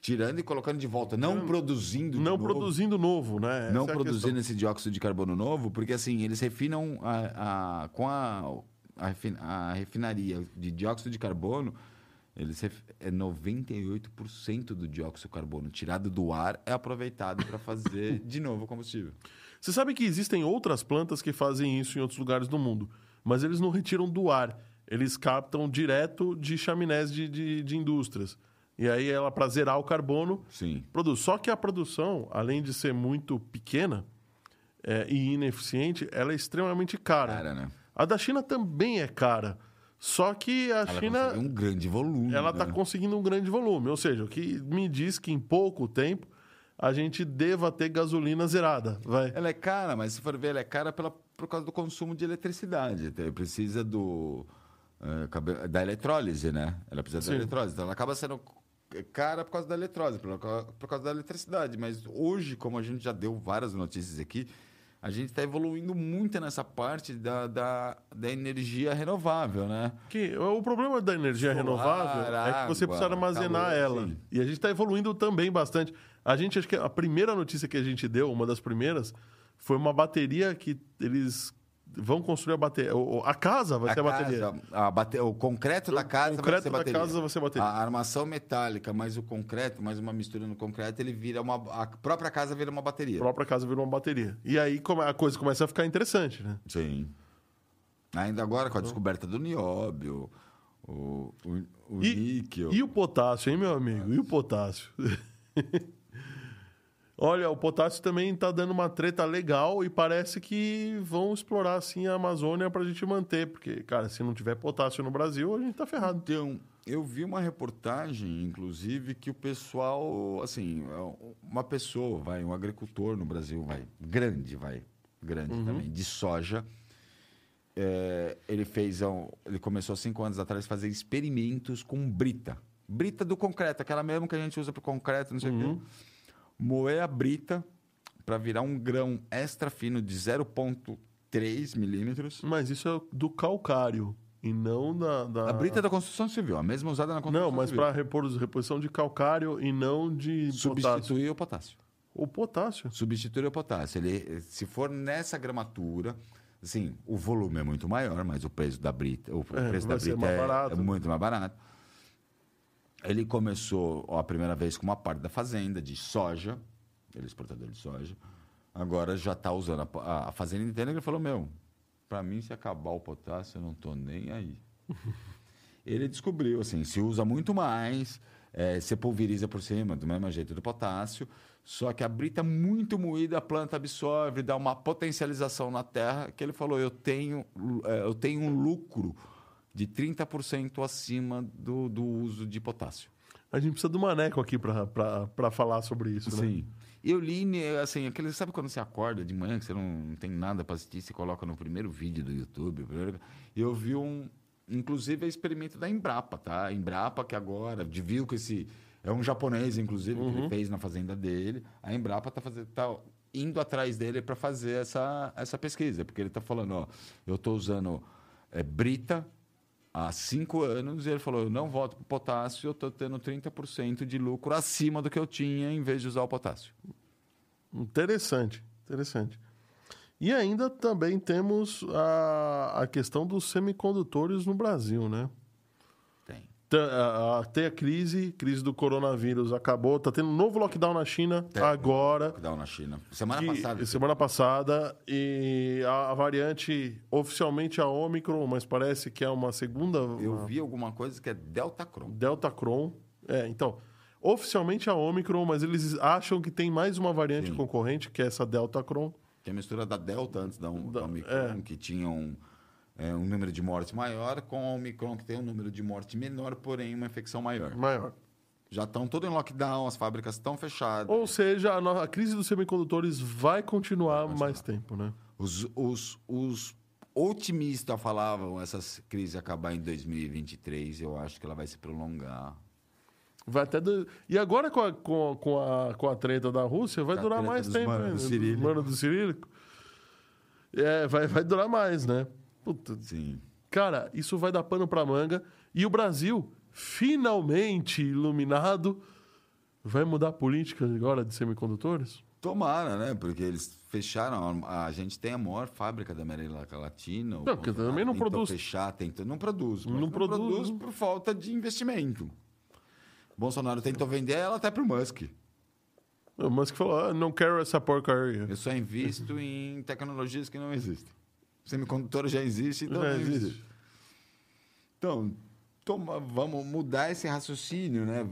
Tirando e colocando de volta, não produzindo de Não novo. produzindo novo, né? não Essa é a produzindo esse dióxido de carbono novo, porque assim, eles refinam a, a- com a, a, refin- a refinaria de dióxido de carbono, eles ref- é 98% do dióxido de carbono tirado do ar é aproveitado para fazer de novo o combustível. Você sabe que existem outras plantas que fazem isso em outros lugares do mundo, mas eles não retiram do ar. Eles captam direto de chaminés de, de, de indústrias. E aí ela, para zerar o carbono, Sim. produz. Só que a produção, além de ser muito pequena é, e ineficiente, ela é extremamente cara. Cara, né? A da China também é cara. Só que a Ela China um grande volume. ela né? está conseguindo um grande volume. Ou seja, o que me diz que em pouco tempo a gente deva ter gasolina zerada. Vai. Ela é cara, mas se for ver, ela é cara pela, por causa do consumo de eletricidade. Então, Precisa do, cabe- da eletrólise, né? Ela precisa Sim. da eletrólise. Então, ela acaba sendo cara por causa da eletrólise, por causa, por causa da eletricidade. Mas hoje, como a gente já deu várias notícias aqui, a gente está evoluindo muito nessa parte da, da, da energia renovável, né? Que o problema da energia Solar, renovável é que você precisa armazenar calor, ela. sim. E a gente está evoluindo também bastante. A gente, acho que a primeira notícia que a gente deu, uma das primeiras, foi uma bateria que eles vão construir a bateria. o- o- A casa vai A ser a bateria. casa, a bate- o concreto da casa concreto vai ser da bateria. casa vai ser bateria. A armação metálica mais o concreto, mais uma mistura no concreto, ele vira uma... A própria casa vira uma bateria. A própria casa virou uma bateria. E aí a coisa começa a ficar interessante, né? Sim. Ainda agora com a descoberta do nióbio, o, o, o E- níquel. E o potássio, hein, meu amigo? E o potássio? Olha, o potássio também está dando uma treta legal e parece que vão explorar assim a Amazônia para a gente manter, porque, cara, se não tiver potássio no Brasil, a gente tá ferrado. Então, eu vi uma reportagem, inclusive, que o pessoal, assim, uma pessoa, vai, um agricultor no Brasil, vai, grande, vai, grande também, de soja, é, ele fez, um- ele começou há cinco anos atrás a fazer experimentos com brita. Brita do concreto, aquela mesmo que a gente usa para concreto, não sei o quê. Moer a brita para virar um grão extra fino de 0,3 milímetros. Mas isso é do calcário e não da. da- A brita é da construção civil, a mesma usada na construção Não, mas para repor, reposição de calcário e não de potássio. substituir o potássio. O potássio. Substituir o potássio. Ele, se for nessa gramatura, assim, o volume é muito maior, mas o preço da brita, o É, preço da brita é, barato. é muito mais barato. Ele começou ó, a primeira vez com uma parte da fazenda de soja, ele é exportador de soja. Agora já está usando a, a- a fazenda inteira. Ele falou: Meu, para mim, se acabar o potássio, eu não estou nem aí. ele descobriu, assim, se usa muito mais, é, você pulveriza por cima, do mesmo jeito do potássio, só que a brita muito moída, a planta absorve, dá uma potencialização na terra, que ele falou, eu tenho, é, eu tenho um lucro de 30% acima do, do uso de potássio. A gente precisa do maneco aqui para falar sobre isso, né? Sim. Eu li, né, assim, aquele, sabe quando você acorda de manhã, que você não, não tem nada para assistir, você coloca no primeiro vídeo do YouTube. Eu vi um, inclusive, é experimento da Embrapa, tá? A Embrapa que agora, de- viu que esse, é um japonês, inclusive, que ele fez na fazenda dele. A Embrapa tá, fazendo, tá indo atrás dele para fazer essa, essa pesquisa, porque ele tá falando, ó, eu tô usando é, brita há cinco anos e ele falou, eu não volto para potássio, eu estou tendo 30% de lucro acima do que eu tinha em vez de usar o potássio. Interessante, interessante. E ainda também temos a, a questão dos semicondutores no Brasil, né? Tem a, crise, crise do coronavírus acabou, tá tendo um novo lockdown na China Tem. agora. Lockdown na China. Semana que- passada. semana passada e a, a variante oficialmente a Omicron, mas parece que é uma segunda Eu vi alguma coisa que é Delta Cron. Delta Cron. É, então, oficialmente a Omicron, mas eles acham que tem mais uma variante Sim. concorrente, que é essa Delta Cron. Que é a mistura da Delta antes da, da Da- Omicron, é. que tinha um, é, um número de morte maior, com a Omicron, que tem um número de morte menor, porém uma infecção maior. Maior. Já estão todos em lockdown, as fábricas estão fechadas. Ou seja, a, no- a crise dos semicondutores vai continuar mais tempo, né? Os, os, os otimistas falavam essa crise acabar em 2023. Eu acho que ela vai se prolongar. Vai até do- E agora com a, com, a- com, a, com a treta da Rússia, vai a durar mais tempo. mano do Cirílico. Mano do Cirílico. É, vai, vai durar mais, né? Puta, Sim. Cara, isso vai dar pano pra manga. E o Brasil, finalmente iluminado, vai mudar a política agora de semicondutores? Tomara, né? Porque eles fecharam. A, a gente tem a maior fábrica da América Latina. Não, porque também não tentou produz. fechar, tentou, não produz. Não Não, produz, produz, né? por falta de investimento. Bolsonaro tentou vender ela até pro Musk. O Musk falou: ah, não quero essa porcaria. Eu só invisto em tecnologias que não existem. Semicondutor já existe, então Já existe. existe. Então, toma- vamos mudar esse raciocínio, né?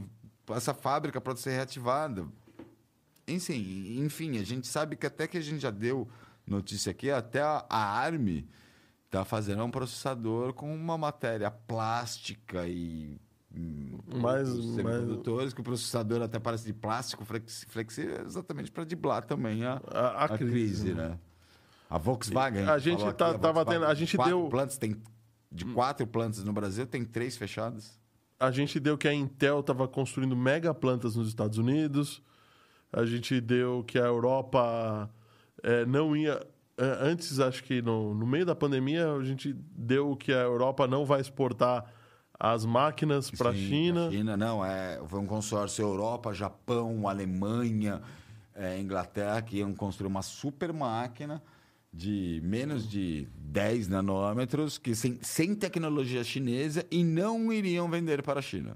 Essa fábrica pode ser reativada. Enfim, enfim, a gente sabe que até que a gente já deu notícia aqui, até a, a ARM está fazendo um processador com uma matéria plástica e hum, Mais- outros mais- semicondutores, que o processador até parece de plástico flex- flexível, exatamente para driblar também a, A- a a crise, crise, né? A Volkswagen. A gente tá- aqui, tava Volkswagen, tendo- a gente deu- plantas, tem, de quatro plantas no Brasil, tem três fechadas. A gente deu que a Intel estava construindo mega plantas nos Estados Unidos. A gente deu que a Europa eh, não ia. eh, antes, acho que no, no meio da pandemia, a gente deu que a Europa não vai exportar as máquinas para a China. China, não, é, foi um consórcio Europa, Japão, Alemanha, é, Inglaterra, que iam construir uma super máquina de menos de 10 nanômetros, que sem, sem tecnologia chinesa e não iriam vender para a China.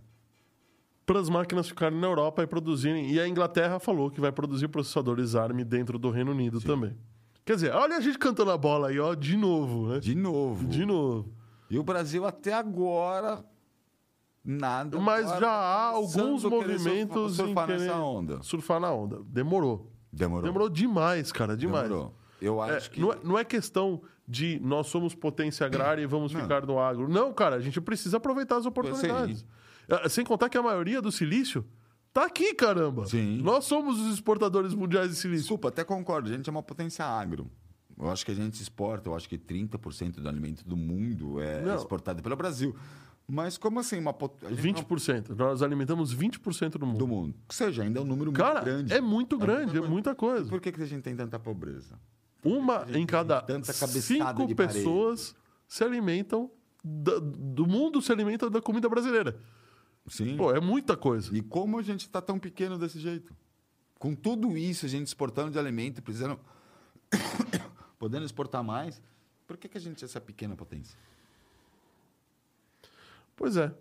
Para as máquinas ficarem na Europa e produzirem. E a Inglaterra falou que vai produzir processadores ARM dentro do Reino Unido também. Quer dizer, olha a gente cantando a bola aí, ó, de novo, né? De novo. De novo. E o Brasil até agora nada. Mas Agora já tá há alguns movimentos surfar, surfar em nessa onda. surfar na onda. Demorou. Demorou. Demorou demais, cara, demais. Demorou. Eu É, acho que não, é, não é questão de nós somos potência agrária e vamos ficar no agro. Não, cara, a gente precisa aproveitar as oportunidades. É, Sem contar que a maioria do silício tá aqui, caramba. Sim. Nós somos os exportadores mundiais de silício. Desculpa, até concordo. A gente é uma potência agro. Eu acho que a gente exporta, eu acho que 30% do alimento do mundo é Não. exportado pelo Brasil. Mas como assim uma pot... a gente 20%. Nós alimentamos 20% do mundo. do mundo? Ou seja, ainda é um número Cara, muito grande. é muito grande, muita é coisa. muita coisa. Por que, que a gente tem tanta pobreza? Uma em cada cinco pessoas se alimentam da- do mundo se alimenta da comida brasileira. Sim. Pô, é muita coisa. E como a gente está tão pequeno desse jeito? Com tudo isso, a gente exportando de alimento, precisando. podendo exportar mais, por que, que a gente é essa pequena potência? Pois é.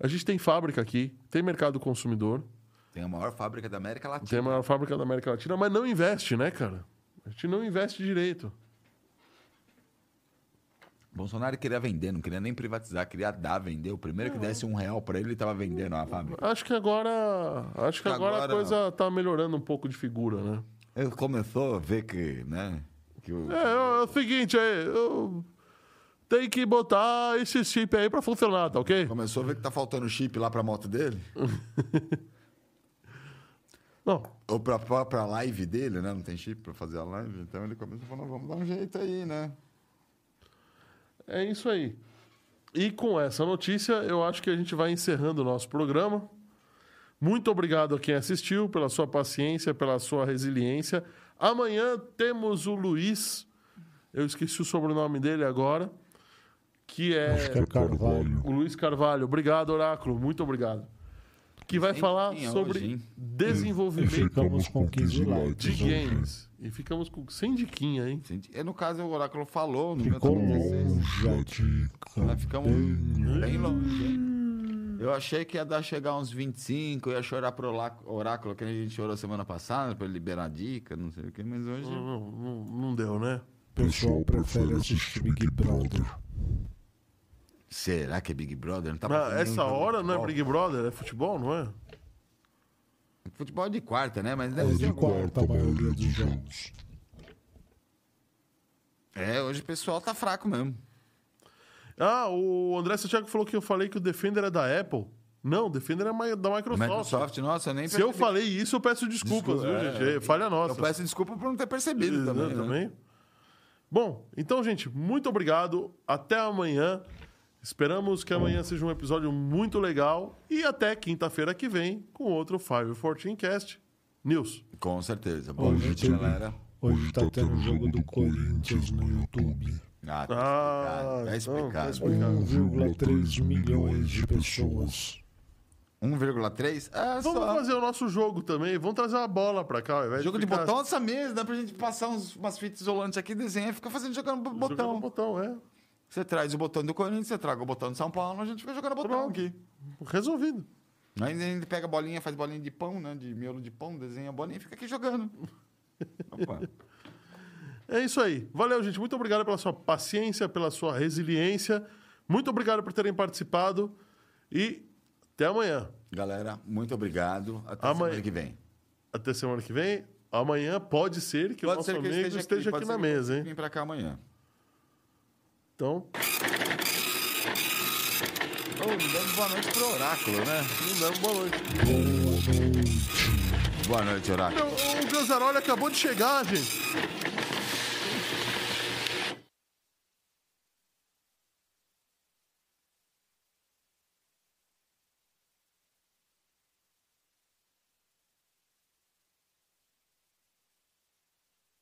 A gente tem fábrica aqui, tem mercado consumidor, Tem a maior fábrica da América Latina. tem a maior fábrica da América Latina, mas não investe, né, cara? A gente não investe direito. Bolsonaro queria vender, não queria nem privatizar, queria dar, vender. O primeiro que desse um real para ele, ele estava vendendo a fábrica. Acho que agora. Acho que agora, Agora- a coisa tá melhorando um pouco de figura, né? Ele começou a ver que, né? Que o... É, é o seguinte aí, eu tenho que botar esse chip aí pra funcionar, tá ok? Começou a ver que tá faltando chip lá pra moto dele. Não, Ou pra própria live dele, né? Não tem chip pra fazer a live. Então ele começou a falar, vamos dar um jeito aí, né? É isso aí. E com essa notícia, eu acho que a gente vai encerrando o nosso programa. Muito obrigado a quem assistiu, pela sua paciência, pela sua resiliência. Amanhã temos o Luiz, eu esqueci o sobrenome dele agora, que Acho que é é Carvalho. o Luiz Carvalho. Obrigado, Oráculo, muito obrigado. Que vai falar tinha sobre hoje, hein? E desenvolvimento ficamos com 15 de likes. hoje. games. E ficamos com sem diquinha, hein? E no caso, o Oráculo falou, no meu Ficou top 16. longe a dica. Nós ficamos bem longe, hein? Eu achei que ia dar chegar uns 25, eu ia chorar pro Olá- Oráculo, que a gente chorou semana passada, pra ele liberar a dica, não sei o que, mas hoje. Não, não, não deu, né? O pessoal prefere assistir Big Brother. Será que é Big Brother? Não tá passando nenhum essa de hora não é futebol? Big Brother, é futebol, não é? Futebol é de quarta, né? Mas É deve ser de algum- quarta a maioria dos jogos. É, hoje o pessoal tá fraco mesmo. Ah, o André Santiago falou que eu falei que o Defender é da Apple. Não, o Defender é ma- da Microsoft. Microsoft, nossa, eu nem Se eu percebi. falei isso, eu peço desculpas, Desculpa, viu, é. gente? É falha nossa. Eu peço desculpa por não ter percebido também. né? Bom, então, gente, muito obrigado. Até amanhã. Esperamos que amanhã seja um episódio muito legal. E até quinta-feira que vem com outro 514 Cast News. Com certeza. Boa Hoje noite, teve- galera. Hoje tá tendo o jogo do Corinthians no YouTube. Ah, tá Ah, explicado. Tá então, explicado. tá explicado. 1,3 milhões de pessoas. 1,3? É Vamos só. fazer o nosso jogo também. Vamos trazer uma bola pra cá. ao invés Jogo de ficar botão dessa mesa, dá pra gente passar uns, umas fitas isolantes aqui, desenha e fica fazendo jogando bo- jogando botão. botão, é. Você traz o botão do Corinthians, você traga o botão de São Paulo, a gente fica jogando botão Pronto. aqui. Resolvido. Aí a gente pega a bolinha, faz bolinha de pão, né? De miolo de pão, desenha a bolinha e fica aqui jogando. Opa. É isso aí. Valeu, gente. Muito obrigado pela sua paciência, pela sua resiliência. Muito obrigado por terem participado. E até amanhã. Galera, muito obrigado. Até Amanhã- semana que vem. Até semana que vem. Amanhã pode ser que o nosso amigo esteja, pode aqui ser na que eu mesa, hein? Vim pra cá amanhã. Então, Ô, dando boa noite pro oráculo, né? não dá boa noite. Boa noite, oráculo. Não, o Ganzaroli acabou de chegar, gente.